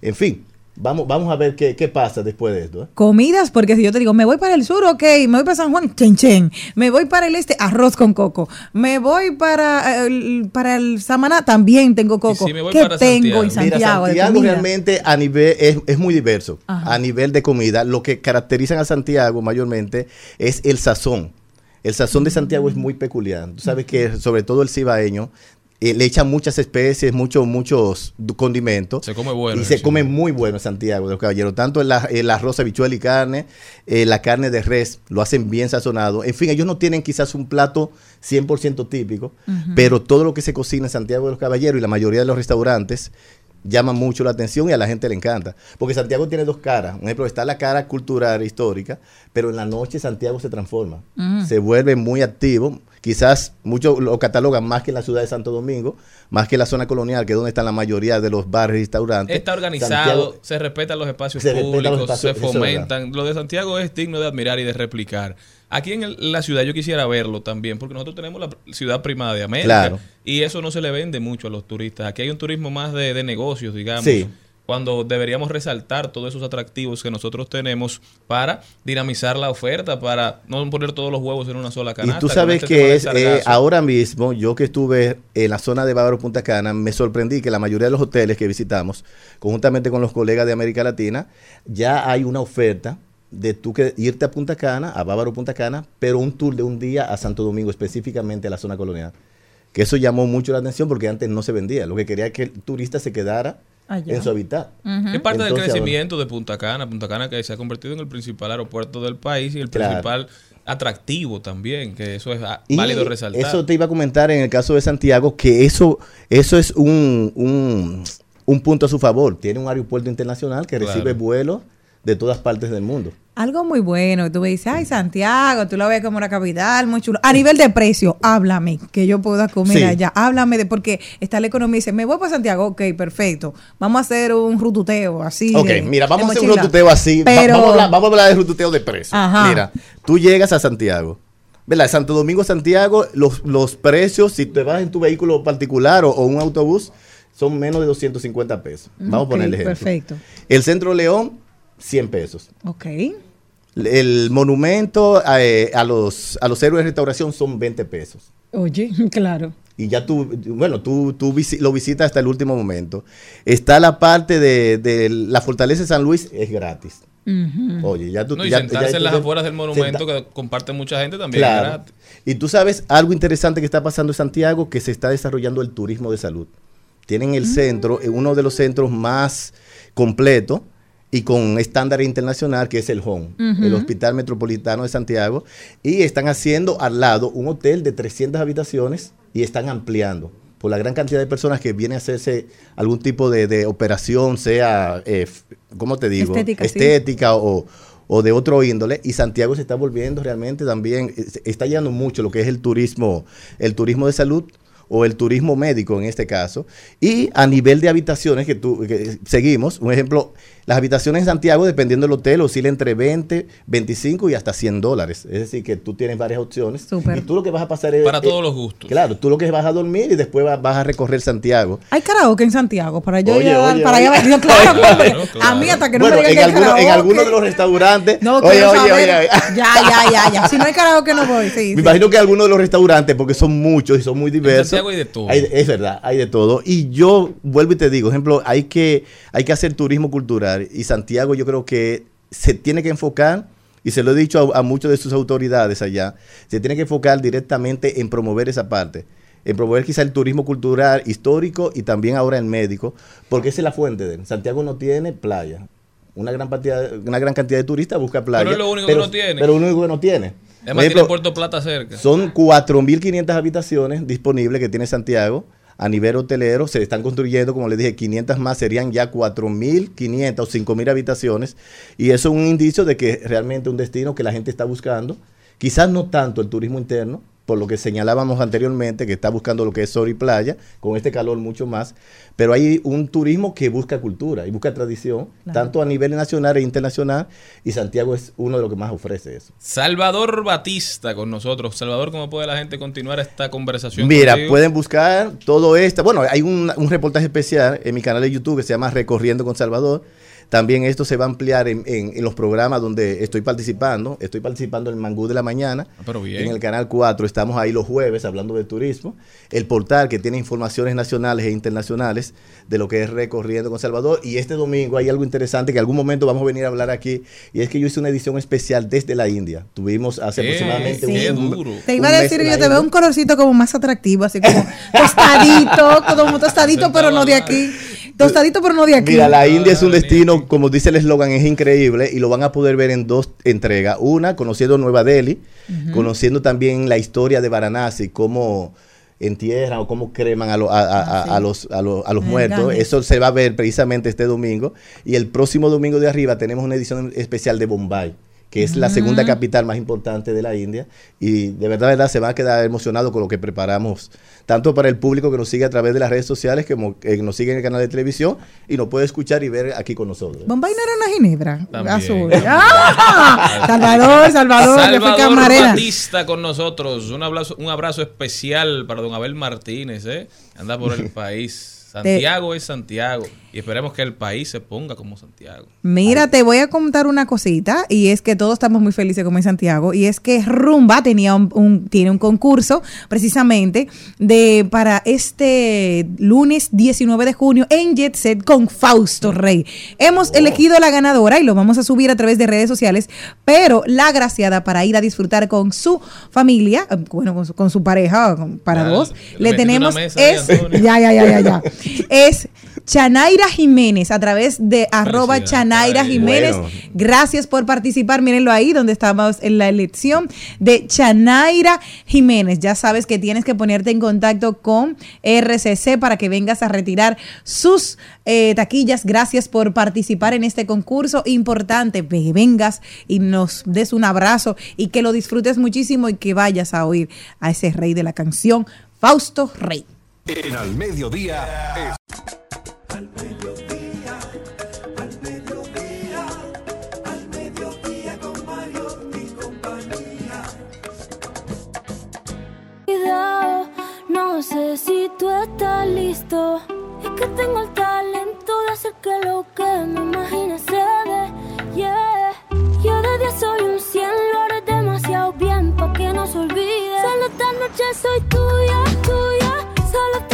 En fin, vamos, vamos a ver qué, qué pasa después de esto. ¿eh? Comidas, porque si yo te digo, me voy para el sur, ok, me voy para San Juan, chen chen, me voy para el este, arroz con coco, me voy para el, para el Samaná, también tengo coco. si me voy ¿Qué para tengo en Santiago? Santiago? Mira, de Santiago comida? realmente a nivel es, es muy diverso. Ajá. A nivel de comida, lo que caracteriza a Santiago mayormente es el sazón. El sazón de Santiago es muy peculiar. Tú sabes que sobre todo el cibaeño eh, le echan muchas especies, muchos muchos condimentos. Se come bueno. Y se sí. come muy bueno en Santiago de los Caballeros. Tanto el, el arroz, habichuela y carne, eh, la carne de res, lo hacen bien sazonado. En fin, ellos no tienen quizás un plato 100% típico, pero todo lo que se cocina en Santiago de los Caballeros y la mayoría de los restaurantes llama mucho la atención y a la gente le encanta. Porque Santiago tiene dos caras. Un ejemplo, está la cara cultural histórica, pero en la noche Santiago se transforma. Se vuelve muy activo. Quizás muchos lo catalogan más que en la ciudad de Santo Domingo, más que en la zona colonial, que es donde están la mayoría de los bares y restaurantes. Está organizado, Santiago- se respetan los espacios Se respetan los públicos, espacios, se fomentan. Lo de Santiago es digno de admirar y de replicar. Aquí en el- la ciudad yo quisiera verlo también, porque nosotros tenemos la ciudad primada de América Claro. y eso no se le vende mucho a los turistas. Aquí hay un turismo más de, de negocios, digamos. Sí. Cuando deberíamos resaltar todos esos atractivos que nosotros tenemos para dinamizar la oferta, para no poner todos los huevos en una sola canasta. Y tú sabes este que es, eh, ahora mismo, yo que estuve en la zona de Bávaro Punta Cana, me sorprendí que la mayoría de los hoteles que visitamos, conjuntamente con los colegas de América Latina, ya hay una oferta de tú que irte a Punta Cana, a Bávaro Punta Cana, pero un tour de un día a Santo Domingo, específicamente a la zona colonial. Que eso llamó mucho la atención porque antes no se vendía. Lo que quería es que el turista se quedara Allá. en su hábitat. Es parte del crecimiento de Punta Cana. Punta Cana que se ha convertido en el principal aeropuerto del país y el Claro. principal atractivo también, que eso es ah, Y válido resaltar. Eso te iba a comentar en el caso de Santiago, que eso, eso es un, un, un punto a su favor. Tiene un aeropuerto internacional que Claro. recibe vuelos de todas partes del mundo. Algo muy bueno, tú me dices, ay, Santiago, tú lo ves como una capital, muy chulo. A nivel de precio, háblame, que yo pueda comer Sí. allá. Háblame de, porque está la economía y dice, me voy para Santiago, ok, perfecto. Vamos a hacer un rututeo así. Ok, de- mira, vamos a hacer un rututeo así. Va- Pero, vamos, a hablar, vamos a hablar de rututeo de precios. Ajá. Mira, tú llegas a Santiago. ¿Verdad? Santo Domingo, Santiago, los, los precios, si te vas en tu vehículo particular o, o un autobús, son menos de 250 pesos. Vamos ok, a ponerle ejemplo. Perfecto. El Centro León, 100 pesos. Ok. El monumento eh, a, los, a los héroes de restauración son 20 pesos. Oye, claro. Y ya tú, bueno, tú, tú visi- lo visitas hasta el último momento. Está la parte de, de la fortaleza de San Luis, es gratis. Oye, ya tú... no, y ya- sentarse ya- en las afueras del monumento senta- que comparte mucha gente también. es Claro. gratis. Y tú sabes algo interesante que está pasando en Santiago, que se está desarrollando el turismo de salud. Tienen el centro, eh, uno de los centros más completos y con estándar internacional, que es el HOM, el Hospital Metropolitano de Santiago, y están haciendo al lado un hotel de 300 habitaciones y están ampliando por la gran cantidad de personas que vienen a hacerse algún tipo de, de operación, sea, eh, ¿cómo te digo? Estética, sí. Estética o, o de otro índole. Y Santiago se está volviendo realmente también, eh, está llegando mucho lo que es el turismo, el turismo de salud o el turismo médico en este caso. Y a nivel de habitaciones que tú que seguimos, un ejemplo, las habitaciones en Santiago, dependiendo del hotel, oscilan entre 20, 25 y hasta 100 dólares. Es decir, que tú tienes varias opciones. Y tú lo que vas a pasar es... Para eh, todos los gustos. Claro, tú lo que vas a dormir y después vas, vas a recorrer Santiago. Hay karaoke en Santiago para yo Oye, oye, para oye. claro, Claro, hombre. claro. A mí hasta que no bueno, me digan en, que hay algunos, en algunos de los restaurantes... No, oye, oye, oye, oye. Ya, ya, ya, ya. Si no hay karaoke no voy. Sí, Me sí. imagino que algunos de los restaurantes, porque son muchos y son muy diversos. Santiago hay de todo. hay- es verdad, hay de todo. Y yo vuelvo y te digo, ejemplo, hay que, hay que hacer turismo cultural. Y Santiago yo creo que se tiene que enfocar, y se lo he dicho a, a muchas de sus autoridades allá, se tiene que enfocar directamente en promover esa parte. En promover quizá el turismo cultural, histórico y también ahora el médico, porque esa es la fuente de él. Santiago no tiene playa. Una gran, cantidad, una gran cantidad de turistas busca playa. Pero es lo único que no tiene. Pero lo único que no tiene. Además, ejemplo, tiene Puerto Plata cerca. Son 4.500 habitaciones disponibles que tiene Santiago a nivel hotelero. Se están construyendo, como les dije, 500 más, serían ya 4.500 o 5.000 habitaciones. Y eso es un indicio de que realmente un destino que la gente está buscando. Quizás no tanto el turismo interno, por lo que señalábamos anteriormente, que está buscando lo que es sol y playa, con este calor mucho más, pero hay un turismo que busca cultura y busca tradición, Claro. tanto a nivel nacional e internacional, y Santiago es uno de los que más ofrece eso. Salvador Batista con nosotros. Salvador, ¿cómo puede la gente continuar esta conversación? Mira, contigo? pueden buscar todo esto. Bueno, hay un, un reportaje especial en mi canal de YouTube que se llama Recorriendo con Salvador. También esto se va a ampliar en, en- en los programas donde estoy participando. Estoy participando en Mangú de la Mañana. Ah, pero bien. En el canal 4 estamos ahí los jueves hablando de turismo. El portal que tiene informaciones nacionales e internacionales de lo que es Recorriendo con Salvador. Y este domingo hay algo interesante que en algún momento vamos a venir a hablar aquí. Y es que yo hice una edición especial desde la India. Tuvimos hace Eh, aproximadamente qué un, duro. Te iba a decir que yo te veo un colorcito como más atractivo, así como tostadito, como tostadito, pero no de aquí. Tostadito, pero no de aquí. Mira, la India es un destino, como dice el eslogan, es increíble y lo van a poder ver en dos entregas. Una, conociendo Nueva Delhi, conociendo también la historia de Varanasi, cómo entierran o cómo creman a, lo- a- a- a- Ah, sí. a los, a los, a los muertos. Eso se va a ver precisamente este domingo. Y el próximo domingo de arriba tenemos una edición especial de Bombay que es la segunda capital más importante de la India y de verdad, verdad se va a quedar emocionado con lo que preparamos tanto para el público que nos sigue a través de las redes sociales como que nos sigue en el canal de televisión y nos puede escuchar y ver aquí con nosotros. Bombay no era una ginebra También. azul. ¡Ah! Salvador, Salvador, yo fui Salvador camarera. Batista con nosotros. Un abrazo, un abrazo especial para don Abel Martínez, ¿eh? Anda por el país. Santiago es Santiago. Y esperemos que el país se ponga como Santiago. Mira, te voy a contar una cosita y es que todos estamos muy felices como en Santiago y es que Rumba tenía un, un- tiene un concurso precisamente de para este lunes 19 de junio en Jet Set con Fausto Rey. Hemos elegido la ganadora y lo vamos a subir a través de redes sociales, pero la agraciada para ir a disfrutar con su familia, eh, bueno, con su, con su pareja, para dos, le tenemos mesa es ya ya ya ya ya es Chanaira Jiménez a través de arroba Chanaira. Jiménez. Bueno. Gracias por participar. Mírenlo ahí donde estamos en la elección de Chanaira Jiménez. Ya sabes que tienes que ponerte en contacto con RCC para que vengas a retirar sus eh, taquillas. Gracias por participar en este concurso importante. Que vengas y nos des un abrazo y que lo disfrutes muchísimo y que vayas a oír a ese rey de la canción, Fausto Rey. En al mediodía. No sé si tú estás listo. Es que tengo el talento de hacer que lo que me imagine se dé. Yeah. Yo de 10 soy un 100, lo haré demasiado bien pa' que no se olvide. Solo esta noche soy tuya, tuya. Solo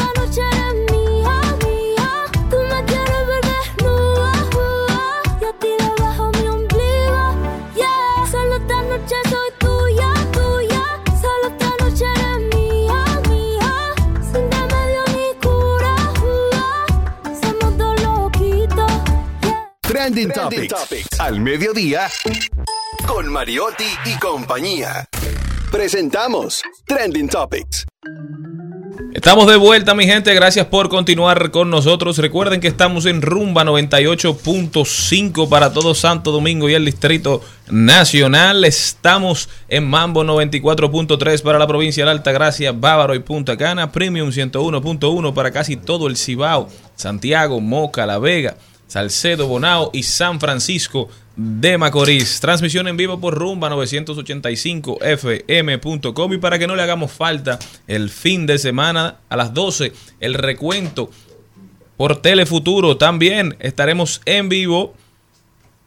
Trending, Topics. Al mediodía. Con Mariotti y compañía. Presentamos Trending Topics. Estamos de vuelta, mi gente. Gracias por continuar con nosotros. Recuerden que estamos en Rumba 98.5 para todo Santo Domingo y el Distrito Nacional. Estamos en Mambo 94.3 para la provincia de Alta Gracia, Bávaro y Punta Cana. Premium 101.1 para casi todo el Cibao, Santiago, Moca, La Vega. Salcedo, Bonao y San Francisco de Macorís. Transmisión en vivo por Rumba 985fm.com y para que no le hagamos falta el fin de semana a las 12 el recuento por Telefuturo. También estaremos en vivo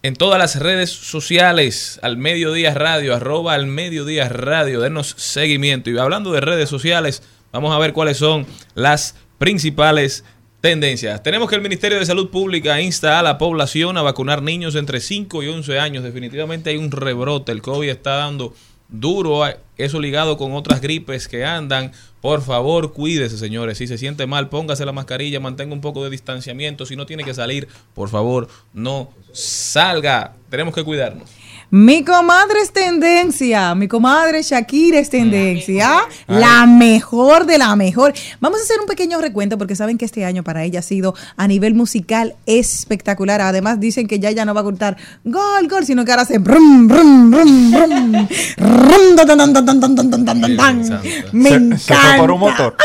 en todas las redes sociales, al mediodía radio, arroba al mediodía radio, denos seguimiento. Y hablando de redes sociales, vamos a ver cuáles son las principales tendencias. Tenemos que el Ministerio de Salud Pública insta a la población a vacunar niños entre 5 y 11 años. Definitivamente hay un rebrote, el COVID está dando duro, eso ligado con otras gripes que andan. Por favor, cuídese, señores. Si se siente mal, póngase la mascarilla, mantenga un poco de distanciamiento. Si no tiene que salir, por favor, no salga. Tenemos que cuidarnos. Mi comadre es tendencia, mi comadre Shakira es tendencia, la mejor. de la mejor. Vamos a hacer un pequeño recuento porque saben que este año para ella ha sido a nivel musical espectacular. Además dicen que ya ya no va a cortar gol, gol, sino que ahora hace brum, brum, brum, brum. Me encanta.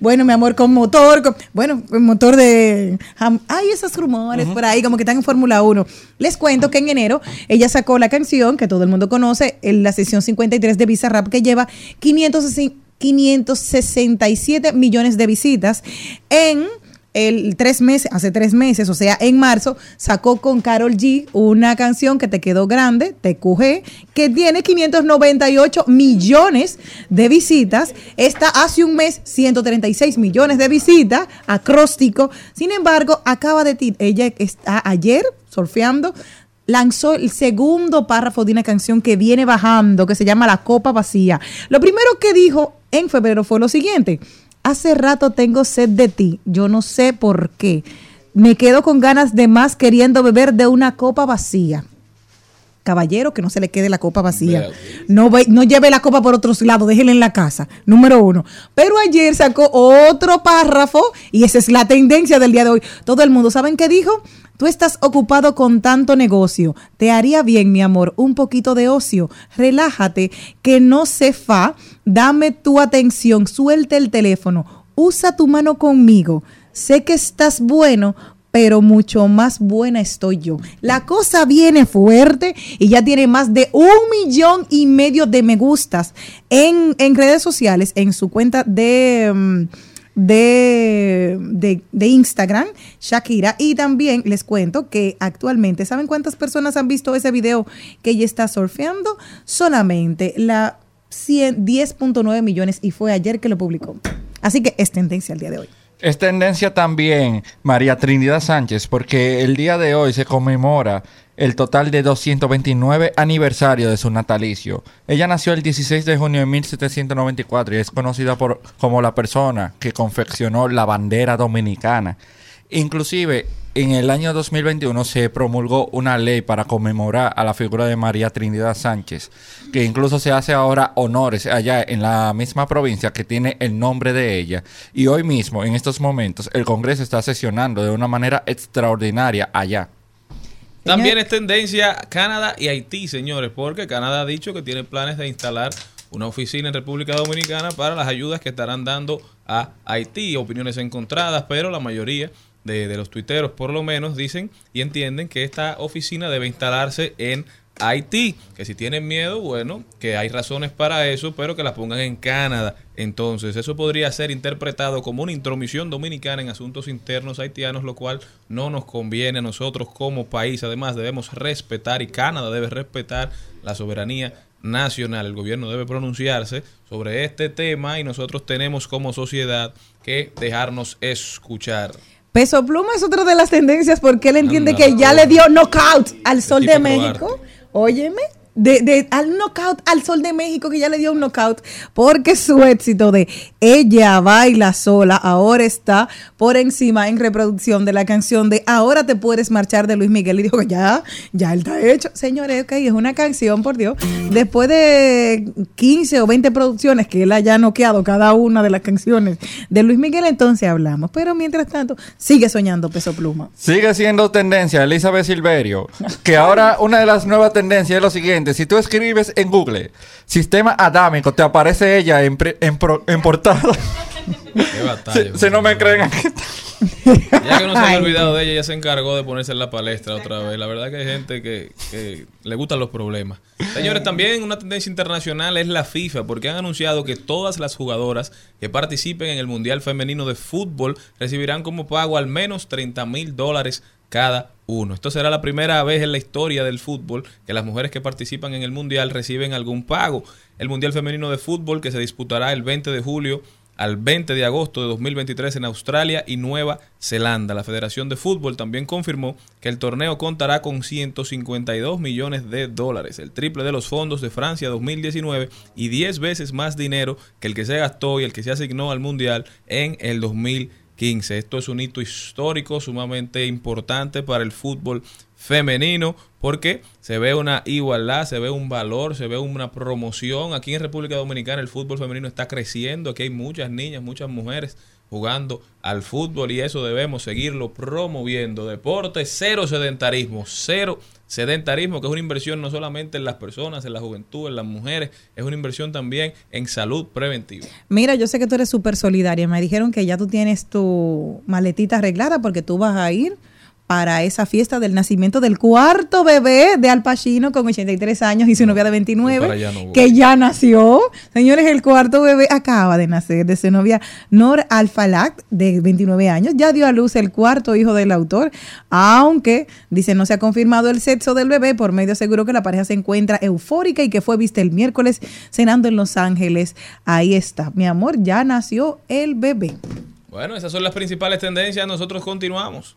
Bueno, mi amor, con motor, con, bueno, motor de... Hay esos rumores uh -huh. por ahí, como que están en Fórmula 1. Les cuento que en enero ella sacó la canción que todo el mundo conoce, en la sesión 53 de Visa Rap, que lleva 560 567 millones de visitas en el tres meses, hace tres meses, o sea, en marzo, sacó con Carol G una canción que te quedó grande, TQG, que tiene 598 millones de visitas. Esta hace un mes, 136 millones de visitas, acróstico. Sin embargo, acaba de ti, ella está ayer surfeando, lanzó el segundo párrafo de una canción que viene bajando, que se llama La Copa Vacía. Lo primero que dijo en febrero fue lo siguiente. Hace rato tengo sed de ti, yo no sé por qué. Me quedo con ganas de más queriendo beber de una copa vacía. Caballero, que no se le quede la copa vacía. No, ve- no lleve la copa por otros lados, déjela en la casa. Número uno. Pero ayer sacó otro párrafo y esa es la tendencia del día de hoy. Todo el mundo, ¿saben qué dijo? Tú estás ocupado con tanto negocio. Te haría bien, mi amor, un poquito de ocio. Relájate, que no se fa. Dame tu atención, suelta el teléfono. Usa tu mano conmigo. Sé que estás bueno, pero mucho más buena estoy yo. La cosa viene fuerte y ya tiene más de un millón y medio de me gustas en, en redes sociales, en su cuenta de... mm, de, de, Instagram, Shakira. Y también les cuento que actualmente, ¿saben cuántas personas han visto ese video que ella está surfeando? Solamente la 100 10.9 millones y fue ayer que lo publicó. Así que es tendencia el día de hoy. Es tendencia también María Trinidad Sánchez, porque el día de hoy se conmemora el total de 229 aniversario de su natalicio. Ella nació el 16 de junio de 1794 y es conocida por, como la persona que confeccionó la bandera dominicana. Inclusive, en el año 2021 se promulgó una ley para conmemorar a la figura de María Trinidad Sánchez, que incluso se hace ahora honores allá en la misma provincia que tiene el nombre de ella. Y hoy mismo, en estos momentos, el Congreso está sesionando de una manera extraordinaria allá. También es tendencia Canadá y Haití, señores, porque Canadá ha dicho que tiene planes de instalar una oficina en República Dominicana para las ayudas que estarán dando a Haití. Opiniones encontradas, pero la mayoría de, los tuiteros, por lo menos, dicen y entienden que esta oficina debe instalarse en Haití. Que si tienen miedo, bueno, que hay razones para eso, pero que la pongan en Canadá. Entonces, eso podría ser interpretado como una intromisión dominicana en asuntos internos haitianos, lo cual no nos conviene a nosotros como país. Además, debemos respetar y Canadá debe respetar la soberanía nacional. El gobierno debe pronunciarse sobre este tema y nosotros tenemos como sociedad que dejarnos escuchar. Peso Pluma es otra de las tendencias porque él entiende Anda, que ya le dio knockout al Sol de. México. Óyeme. De, de- al knockout, al Sol de México, que ya le dio un knockout, porque su éxito de Ella baila sola ahora está por encima en reproducción de la canción de Ahora te puedes marchar de Luis Miguel. Y dijo que ya, ya él está hecho. Señores, ok, es una canción, por Dios. Después de 15 o 20 producciones que él haya noqueado cada una de las canciones de Luis Miguel, entonces hablamos. Pero mientras tanto, sigue soñando Peso Pluma. Sigue siendo tendencia Elizabeth Silverio, que ahora una de las nuevas tendencias es lo siguiente, si tú escribes en Google sistema adámico, te aparece ella en, pre- en, pro- en portada. Qué batalla. si, si no me creen, aquí está. Ya que no se Ay. olvidado de ella, ya se encargó de ponerse en la palestra otra vez. La verdad que hay gente que, que le gustan los problemas. Señores, también una tendencia internacional es la FIFA, porque han anunciado que todas las jugadoras que participen en el Mundial Femenino de Fútbol recibirán como pago al menos 30 mil dólares cada uno. Esto será la primera vez en la historia del fútbol que las mujeres que participan en el Mundial reciben algún pago. El Mundial Femenino de Fútbol que se disputará el 20 de julio al 20 de agosto de 2023 en Australia y Nueva Zelanda. La Federación de Fútbol también confirmó que el torneo contará con 152 millones de dólares, el triple de los fondos de Francia 2019 y 10 veces más dinero que el que se gastó y el que se asignó al Mundial en el 2015. 15. Esto es un hito histórico sumamente importante para el fútbol femenino porque se ve una igualdad, se ve un valor, se ve una promoción. Aquí en República Dominicana el fútbol femenino está creciendo, aquí hay muchas niñas, muchas mujeres jugando al fútbol y eso debemos seguirlo promoviendo. Deporte, cero sedentarismo, cero sedentarismo, que es una inversión no solamente en las personas, en la juventud, en las mujeres, es una inversión también en salud preventiva. Mira, yo sé que tú eres súper solidaria. Me dijeron que ya tú tienes tu maletita arreglada porque tú vas a ir para esa fiesta del nacimiento del cuarto bebé de Al Pacino con 83 años y su novia de 29, para allá no que ya nació. Señores, el cuarto bebé acaba de nacer de su novia Nor Alfalak, de 29 años. Ya dio a luz el cuarto hijo del autor, aunque, dice, no se ha confirmado el sexo del bebé. Por medio seguro que la pareja se encuentra eufórica y que fue vista el miércoles cenando en Los Ángeles. Ahí está, mi amor, ya nació el bebé. Bueno, esas son las principales tendencias. Nosotros continuamos.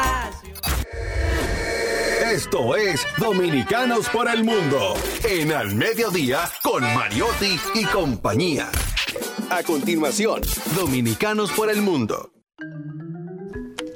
Esto es Dominicanos por el Mundo en Al Mediodía con Mariotti y compañía. A continuación, Dominicanos por el Mundo.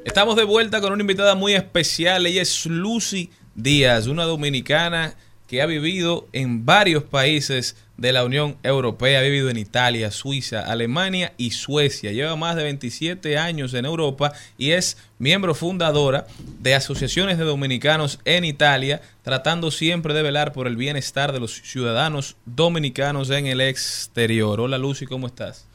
Estamos de vuelta con una invitada muy especial. Ella es Lucy Díaz, una dominicana que ha vivido en varios países de la Unión Europea. Ha vivido en Italia, Suiza, Alemania y Suecia. Lleva más de 27 años en Europa y es miembro fundadora de asociaciones de dominicanos en Italia, tratando siempre de velar por el bienestar de los ciudadanos dominicanos en el exterior. Hola Lucy, ¿cómo estás?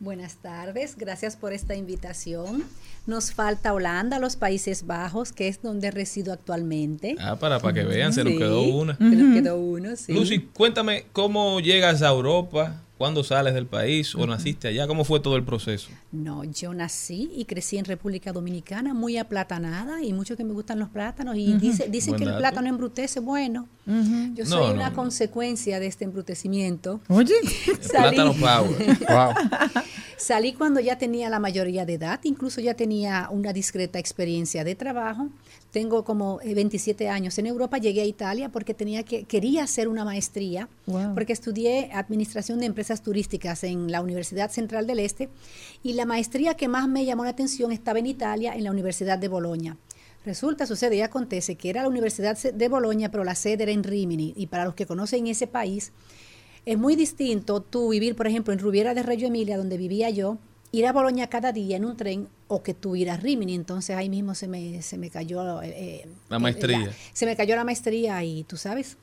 Buenas tardes, gracias por esta invitación. Nos falta Holanda, los Países Bajos, que es donde resido actualmente. Ah, para, para que vean, se nos quedó una. se nos quedó uno, sí. Lucy, cuéntame cómo llegas a Europa, cuándo sales del país o naciste allá, cómo fue todo el proceso. No, yo nací y crecí en República Dominicana, muy aplatanada y mucho que me gustan los plátanos. Y dice, dicen Buen que el plátano embrutece. Bueno, yo soy no, una no. consecuencia de este embrutecimiento. Oye, Plátano Power. Wow. Salí cuando ya tenía la mayoría de edad, incluso ya tenía una discreta experiencia de trabajo. Tengo como eh, 27 años en Europa, llegué a Italia porque tenía que quería hacer una maestría, Wow. porque estudié administración de empresas turísticas en la Universidad Central del Este y la maestría que más me llamó la atención estaba en Italia, en la Universidad de Bolonia. Resulta, sucede y acontece que era la Universidad de Bolonia, pero la sede era en Rimini. Y para los que conocen ese país, es muy distinto tú vivir, por ejemplo, en Rubiera de Reggio Emilia, donde vivía yo, ir a Bolonia cada día en un tren, o que tú ir a Rimini. Entonces ahí mismo se me, se me cayó... eh, La eh, maestría. se me cayó la maestría y tú sabes.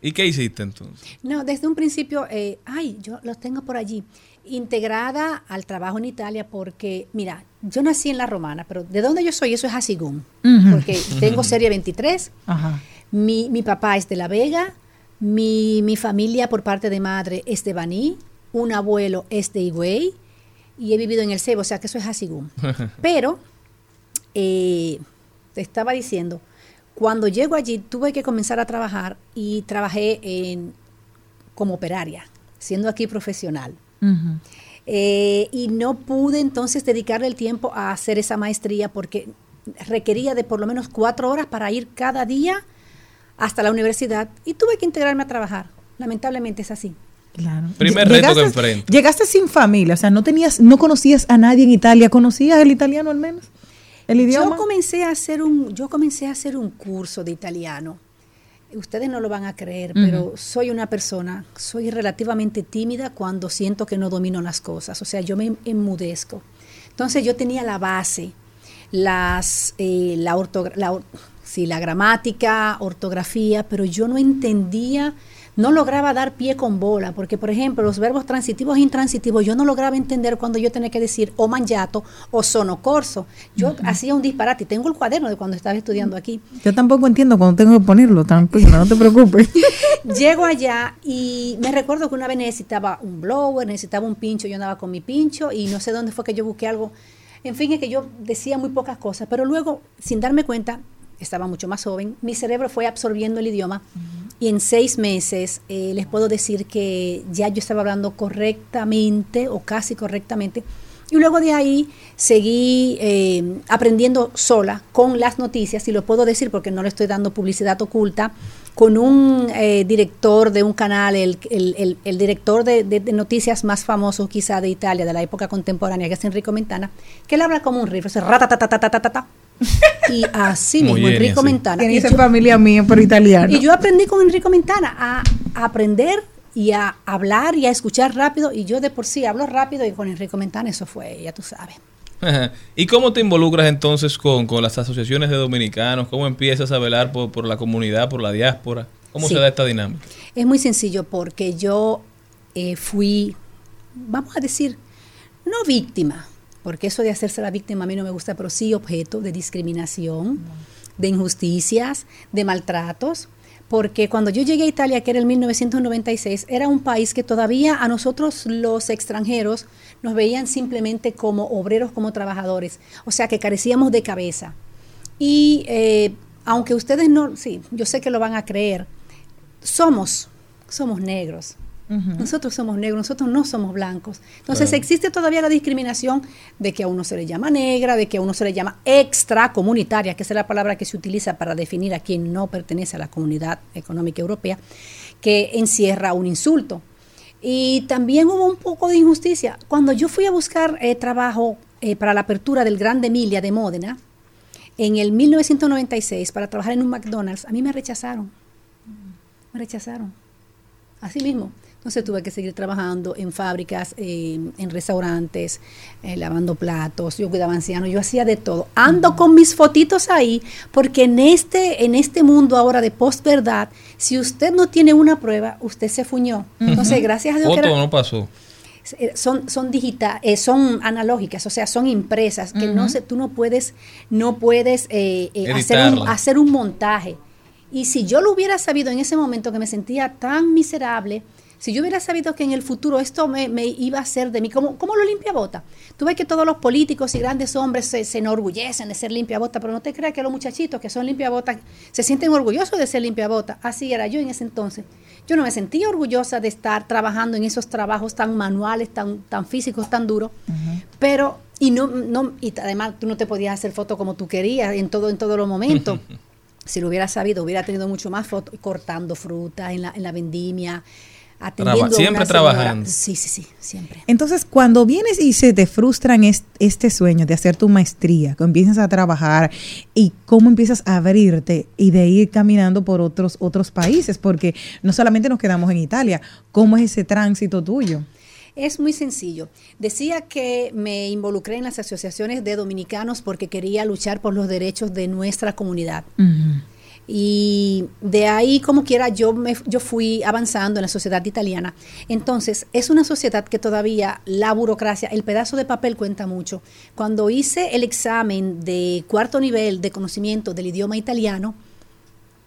¿Y qué hiciste entonces? No, desde un principio, eh, ay, yo los tengo por allí, integrada al trabajo en Italia porque, mira, yo nací en La Romana, pero de donde yo soy, eso es Asigún, Ujú. porque tengo serie 23, Ajá. mi, mi papá es de La Vega, mi, mi familia por parte de madre es de Baní, un abuelo es de Higüey y he vivido en el Cebo, o sea que eso es Asigún. Pero, eh, te estaba diciendo, cuando llego allí tuve que comenzar a trabajar y trabajé en, como operaria, siendo aquí profesional. Eh, y no pude entonces dedicarle el tiempo a hacer esa maestría porque requería de por lo menos cuatro horas para ir cada día hasta la universidad y tuve que integrarme a trabajar. Lamentablemente es así. Claro. Primer Lle- reto que llegaste- enfrento. Llegaste sin familia, o sea, no tenías, no conocías a nadie en Italia, ¿conocías el italiano al menos? ¿El idioma? Yo comencé a hacer un, yo comencé a hacer un curso de italiano. Ustedes no lo van a creer, pero soy una persona, soy relativamente tímida cuando siento que no domino las cosas. O sea, yo me enmudezco. Entonces yo tenía la base, las, eh, la, ortogra- la sí, la gramática, ortografía, pero yo no entendía, no lograba dar pie con bola, porque por ejemplo los verbos transitivos e intransitivos yo no lograba entender cuando yo tenía que decir o mangiato o sono corso. Yo hacía un disparate, tengo el cuaderno de cuando estaba estudiando aquí. Yo tampoco entiendo cuando tengo que ponerlo, tranquilo, no te preocupes. Llego allá y me recuerdo que una vez necesitaba un blower, necesitaba un pincho, yo andaba con mi pincho y no sé dónde fue que yo busqué algo. En fin, es que yo decía muy pocas cosas, pero luego, sin darme cuenta, estaba mucho más joven, mi cerebro fue absorbiendo el idioma y en seis meses eh, les puedo decir que ya yo estaba hablando correctamente o casi correctamente. Y luego de ahí seguí eh, aprendiendo sola con las noticias, y lo puedo decir porque no le estoy dando publicidad oculta, con un eh, director de un canal, el, el- el- director de, noticias más famoso quizá de Italia, de la época contemporánea, que es Enrico Mentana, que él habla como un rifle, o sea. Y así mismo, bien, Enrico así. Mentana. Tiene Y que ser yo- familia mía, pero italiano. y yo aprendí con Enrico Mentana a, a aprender y a hablar y a escuchar rápido. Y yo de por sí hablo rápido y con Enrico Mentana eso fue, ya tú sabes. Ajá. ¿Y cómo te involucras entonces con, con las asociaciones de dominicanos? ¿Cómo empiezas a velar por, por la comunidad, por la diáspora? ¿Cómo Sí. se da esta dinámica? Es muy sencillo porque yo eh, fui, vamos a decir, no víctima, porque eso de hacerse la víctima a mí no me gusta, pero sí objeto de discriminación, de injusticias, de maltratos. Porque cuando yo llegué a Italia, que era el 1996, era un país que todavía a nosotros los extranjeros nos veían simplemente como obreros, como trabajadores. O sea, que carecíamos de cabeza. Y eh, aunque ustedes no, sí, yo sé que lo van a creer, somos, somos negros. Nosotros somos negros, nosotros no somos blancos. Entonces Claro. existe todavía la discriminación de que a uno se le llama negra, de que a uno se le llama extracomunitaria, que es la palabra que se utiliza para definir a quien no pertenece a la comunidad económica europea, que encierra un insulto. Y también hubo un poco de injusticia. Cuando yo fui a buscar eh, trabajo eh, para la apertura del Grande Emilia de Módena, en el 1996, para trabajar en un McDonald's, a mí me rechazaron. Me rechazaron. Así mismo. Entonces tuve que seguir trabajando en fábricas, eh, en restaurantes, eh, lavando platos, yo cuidaba ancianos, yo hacía de todo. Ando con mis fotitos ahí, porque en este, en este mundo ahora de postverdad, si usted no tiene una prueba, usted se fuñó. Entonces, gracias a Dios que era- no pasó. eh, son son digita- eh, son analógicas, o sea, son impresas que no se, tú no puedes no puedes eh, eh, hacer un, hacer un montaje. Y si yo lo hubiera sabido en ese momento que me sentía tan miserable, si yo hubiera sabido que en el futuro esto me, me iba a hacer de mí, como, como lo limpia bota. Tú ves que todos los políticos y grandes hombres se, se enorgullecen de ser limpia bota, pero no te creas que los muchachitos que son limpia bota se sienten orgullosos de ser limpia bota. Así era yo en ese entonces. Yo no me sentía orgullosa de estar trabajando en esos trabajos tan manuales, tan, tan físicos, tan duros, pero y no, no y además tú no te podías hacer fotos como tú querías en todo en todos los momentos. si lo hubiera sabido, hubiera tenido mucho más fotos cortando fruta en la, en la vendimia, atendiendo siempre una señora. trabajando. Sí, sí, sí, siempre. Entonces, cuando vienes y se te frustran est- este sueño de hacer tu maestría, que empiezas a trabajar y cómo empiezas a abrirte y de ir caminando por otros otros países, porque no solamente nos quedamos en Italia, ¿cómo es ese tránsito tuyo? Es muy sencillo. Decía que me involucré en las asociaciones de dominicanos porque quería luchar por los derechos de nuestra comunidad. Y de ahí, como quiera, yo, me, yo fui avanzando en la sociedad italiana. Entonces, es una sociedad que todavía la burocracia, el pedazo de papel cuenta mucho. Cuando hice el examen de cuarto nivel de conocimiento del idioma italiano,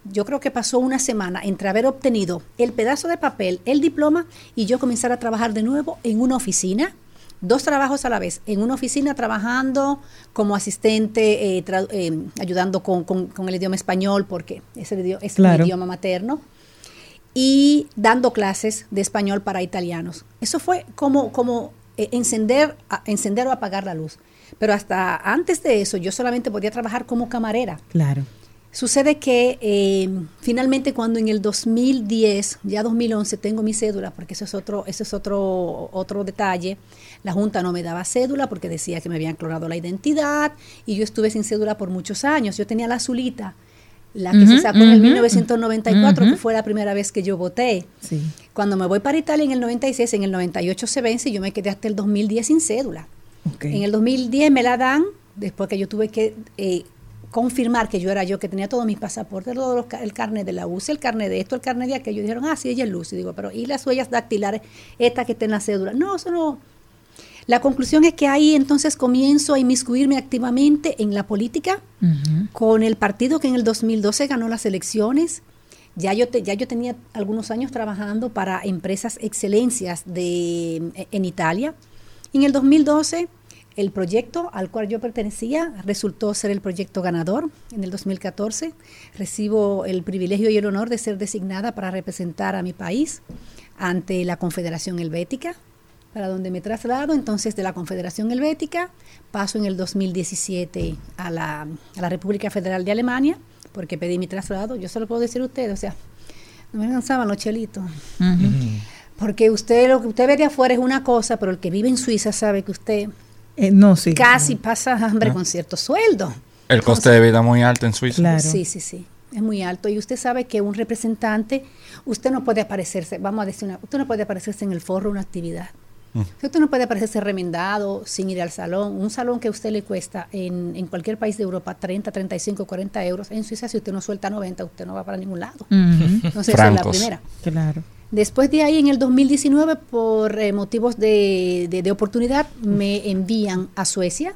yo creo que pasó una semana entre haber obtenido el pedazo de papel, el diploma, y yo comenzar a trabajar de nuevo en una oficina, dos trabajos a la vez, en una oficina trabajando como asistente, eh, eh, ayudando con, con- con el idioma español, porque es el, es idioma materno, y dando clases de español para italianos. Eso fue como, como eh, encender, a- encender o apagar la luz. Pero hasta antes de eso, yo solamente podía trabajar como camarera. Claro. Sucede que eh, finalmente cuando en el 2010, ya 2011, tengo mi cédula, porque eso es otro, ese es otro, otro detalle, la Junta no me daba cédula porque decía que me habían clonado la identidad y yo estuve sin cédula por muchos años. Yo tenía la azulita, la que se sacó en el ujú, 1994, ujú. que fue la primera vez que yo voté. Sí. Cuando me voy para Italia en el 96, en el 98 se vence y yo me quedé hasta el 2010 sin cédula. En el 2010 me la dan, después que yo tuve que eh, confirmar que yo era yo, que tenía todos mis pasaportes, todos los el carnet de la UCI, el carnet de esto, el carnet de aquello. Dijeron, ah, sí, ella es Lucy. Digo, pero ¿y las huellas dactilares? Esta que está en la cédula. No, eso no. La conclusión es que ahí entonces comienzo a inmiscuirme activamente en la política con el partido que en el 2012 ganó las elecciones. Ya yo, te- ya yo tenía algunos años trabajando para empresas excelencias de, en Italia. Y en el 2012 El proyecto al cual yo pertenecía resultó ser el proyecto ganador en el 2014. Recibo el privilegio y el honor de ser designada para representar a mi país ante la Confederación Helvética, para donde me traslado. Entonces, de la Confederación Helvética paso en el 2017 a la, a la República Federal de Alemania, porque pedí mi traslado. Yo se lo puedo decir a ustedes, o sea, no me alcanzaban los chelitos. Porque usted lo que usted ve de afuera es una cosa, pero el que vive en Suiza sabe que usted Eh, no, sí. casi pasa hambre Ah. con cierto sueldo. El coste de vida muy alto en Suiza. Sí, sí, sí. Es muy alto. Y usted sabe que un representante, usted no puede aparecerse, vamos a decir, una, usted no puede aparecerse en el foro de una actividad. Mm. Usted no puede aparecerse remendado sin ir al salón. Un salón que a usted le cuesta en, en cualquier país de Europa 30, 35, 40 euros. En Suiza, si usted no suelta 90, usted no va para ningún lado. Ujú. Entonces, esa es la primera. Claro. Después de ahí, en el 2019, por eh, motivos de, de- de oportunidad, me envían a Suecia,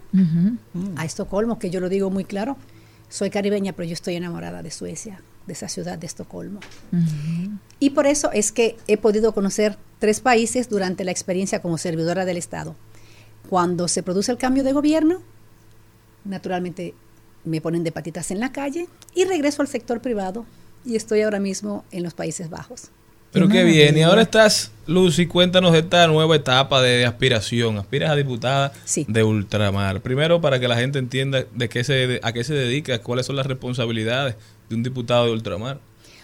a Estocolmo, que yo lo digo muy claro. Soy caribeña, pero yo estoy enamorada de Suecia, de esa ciudad de Estocolmo. Y por eso es que he podido conocer tres países durante la experiencia como servidora del Estado. Cuando se produce el cambio de gobierno, naturalmente me ponen de patitas en la calle y regreso al sector privado y estoy ahora mismo en los Países Bajos. Pero qué bien. Y ahora estás, Lucy, cuéntanos de esta nueva etapa de aspiración. Aspiras a diputada de ultramar. Primero, para que la gente entienda de qué se, a qué se dedica, cuáles son las responsabilidades de un diputado de ultramar.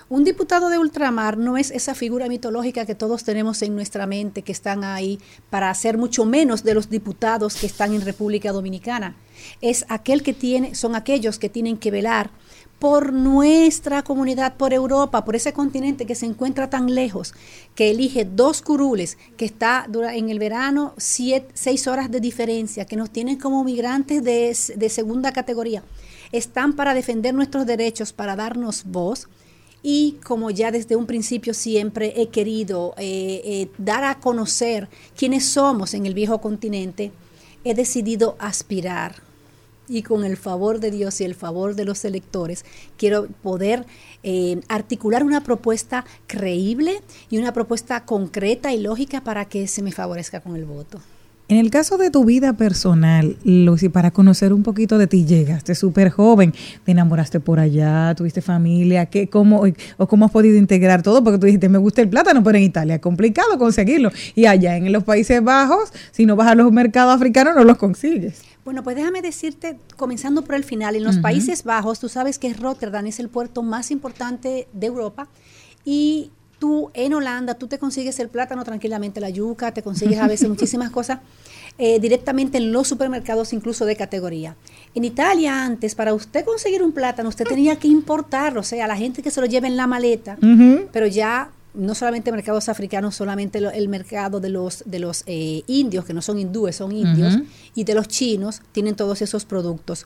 Un diputado de ultramar no es esa figura mitológica que todos tenemos en nuestra mente, que están ahí para hacer mucho menos de los diputados que están en República Dominicana. Es aquel que tiene, son aquellos que tienen que velar por nuestra comunidad, por Europa, por ese continente que se encuentra tan lejos, que elige dos curules, que está en el verano seis horas de diferencia, que nos tienen como migrantes de segunda categoría. Están para defender nuestros derechos, para darnos voz. Y como ya desde un principio siempre he querido eh, eh, dar a conocer quiénes somos en el viejo continente, he decidido aspirar y con el favor de Dios y el favor de los electores, quiero poder eh, articular una propuesta creíble y una propuesta concreta y lógica para que se me favorezca con el voto. En el caso de tu vida personal, Lucy, para conocer un poquito de ti, llegaste súper joven, te enamoraste por allá, tuviste familia, ¿qué, cómo, o cómo has podido integrar todo? Porque tú dijiste, me gusta el plátano, pero en Italia es complicado conseguirlo. Y allá en los Países Bajos, si no vas a los mercados africanos, no los consigues. Bueno, pues déjame decirte, comenzando por el final, en los. Países Bajos, tú sabes que Rotterdam es el puerto más importante de Europa y tú en Holanda, tú te consigues el plátano tranquilamente, la yuca, te consigues a veces muchísimas cosas eh, directamente en los supermercados, incluso de categoría. En Italia antes, para usted conseguir un plátano, usted tenía que importarlo, o sea, la gente que se lo lleva en la maleta, pero ya no solamente mercados africanos, solamente lo- el mercado de los de los eh, indios, que no son hindúes, son indios, y de los chinos, tienen todos esos productos.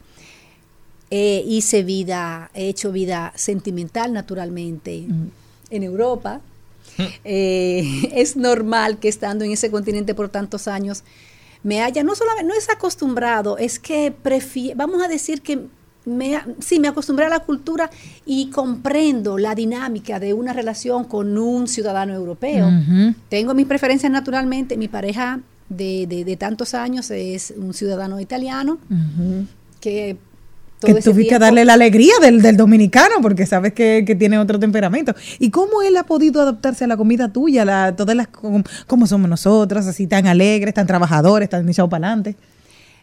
Eh, hice vida, he hecho vida sentimental naturalmente en Europa. Eh, es normal que estando en ese continente por tantos años me haya, no solamente, no es acostumbrado, es que prefiero, vamos a decir que me, sí, me acostumbré a la cultura y comprendo la dinámica de una relación con un ciudadano europeo. Tengo mis preferencias naturalmente, mi pareja de, de- de tantos años es un ciudadano italiano que todo Que darle la alegría del, del dominicano, porque sabes que, que tiene otro temperamento. ¿Y cómo él ha podido adaptarse a la comida tuya, la, todas las, como, como somos nosotros, así tan alegres, tan trabajadores, tan echados para adelante?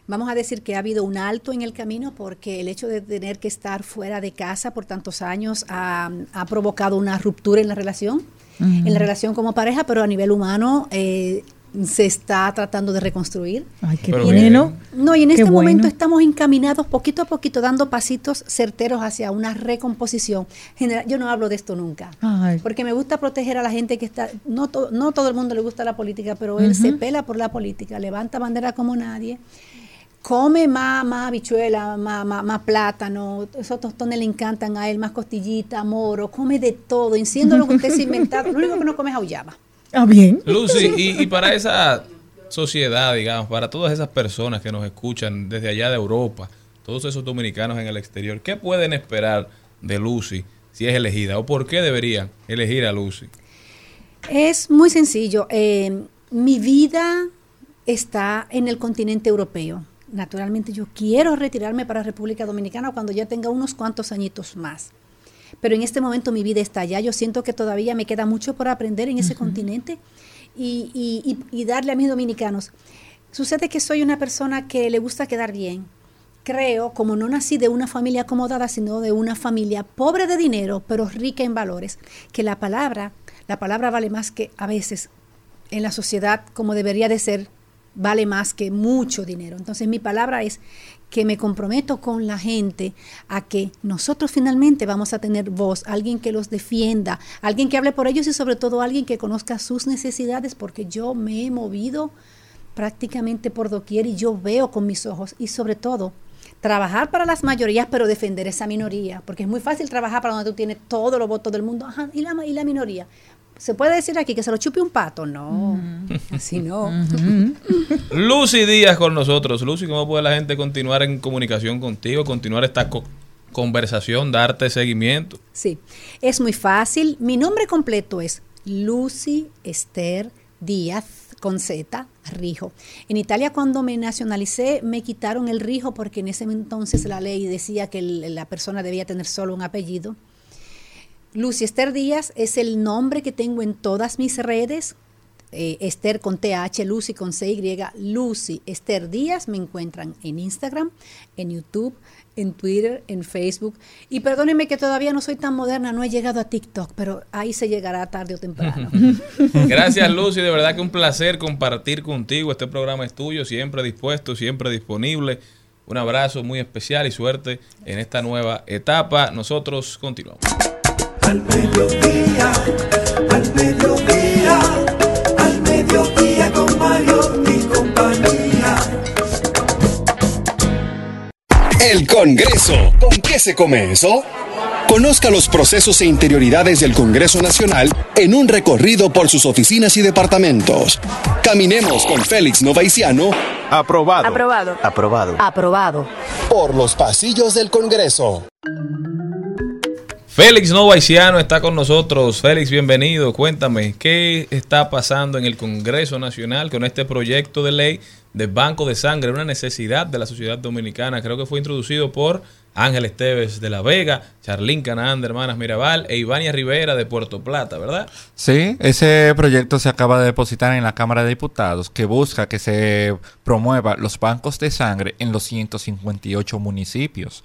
Vamos a decir que ha habido un alto en el camino porque el hecho de tener que estar fuera de casa por tantos años ha, ha provocado una ruptura en la relación, en la relación como pareja, pero a nivel humano eh, se está tratando de reconstruir. Ay, qué bueno. No, y en Qué este momento estamos encaminados poquito a poquito, dando pasitos certeros hacia una recomposición. General, yo no hablo de esto nunca, Ay. porque me gusta proteger a la gente que está, no, to- no todo el mundo le gusta la política, pero él se pela por la política, levanta bandera como nadie, come más, más habichuela, más, más, más plátano, esos tostones le encantan a él, más costillita, moro, come de todo, enciendo lo que usted se ha inventado, lo único que no come es auyama. Ah, bien. Lucy, y, y para esa sociedad, digamos, para todas esas personas que nos escuchan desde allá de Europa, todos esos dominicanos en el exterior, ¿qué pueden esperar de Lucy si es elegida? ¿O por qué deberían elegir a Lucy? Es muy sencillo. eh, mi vida está en el continente europeo. Naturalmente yo quiero retirarme para República Dominicana cuando ya tenga unos cuantos añitos más. Pero en este momento mi vida está allá. Yo siento que todavía me queda mucho por aprender en ese continente y, y- y- y darle a mis dominicanos. Sucede que soy una persona que le gusta quedar bien. Creo, como no nací de una familia acomodada, sino de una familia pobre de dinero, pero rica en valores, que la palabra, la palabra vale más que a veces en la sociedad como debería de ser, vale más que mucho dinero. Entonces mi palabra es que me comprometo con la gente a que nosotros finalmente vamos a tener voz, alguien que los defienda, alguien que hable por ellos y sobre todo alguien que conozca sus necesidades, porque yo me he movido prácticamente por doquier y yo veo con mis ojos y sobre todo trabajar para las mayorías pero defender esa minoría, porque es muy fácil trabajar para donde tú tienes todos los votos del mundo, ajá, y la, y la minoría. ¿Se puede decir aquí que se lo chupe un pato? No, así no. Lucy Díaz con nosotros. Lucy, ¿cómo puede la gente continuar en comunicación contigo, continuar esta co- conversación, darte seguimiento? Sí, es muy fácil. Mi nombre completo es Lucy Esther Díaz con Z, Rijo. En Italia cuando me nacionalicé me quitaron el Rijo porque en ese entonces la ley decía que la persona debía tener solo un apellido. Lucy Esther Díaz es el nombre que tengo en todas mis redes. Eh, Esther con TH, Lucy con CY, Lucy Esther Díaz. Me encuentran en Instagram, en YouTube, en Twitter, en Facebook. Y perdónenme que todavía no soy tan moderna, no he llegado a TikTok, pero ahí se llegará tarde o temprano. Gracias, Lucy. De verdad que un placer compartir contigo. Este programa es tuyo, siempre dispuesto, siempre disponible. Un abrazo muy especial y suerte en esta nueva etapa. Nosotros continuamos. Al mediodía, al mediodía, al mediodía con Mario y compañía. El Congreso. ¿Con qué se come eso? Conozca los procesos e interioridades del Congreso Nacional en un recorrido por sus oficinas y departamentos. Caminemos con Félix Novaiciano. Aprobado. Aprobado. Aprobado. Aprobado. Por los pasillos del Congreso. Félix Novaiciano está con nosotros. Félix, bienvenido. Cuéntame, ¿qué está pasando en el Congreso Nacional con este proyecto de ley de banco de sangre? Una necesidad de la sociedad dominicana. Creo que fue introducido por Ángel Esteves de La Vega, Charlín Canaán de Hermanas Mirabal e Ivania Rivera de Puerto Plata, ¿verdad? Sí, ese proyecto se acaba de depositar en la Cámara de Diputados que busca que se promueva los bancos de sangre en los 158 municipios.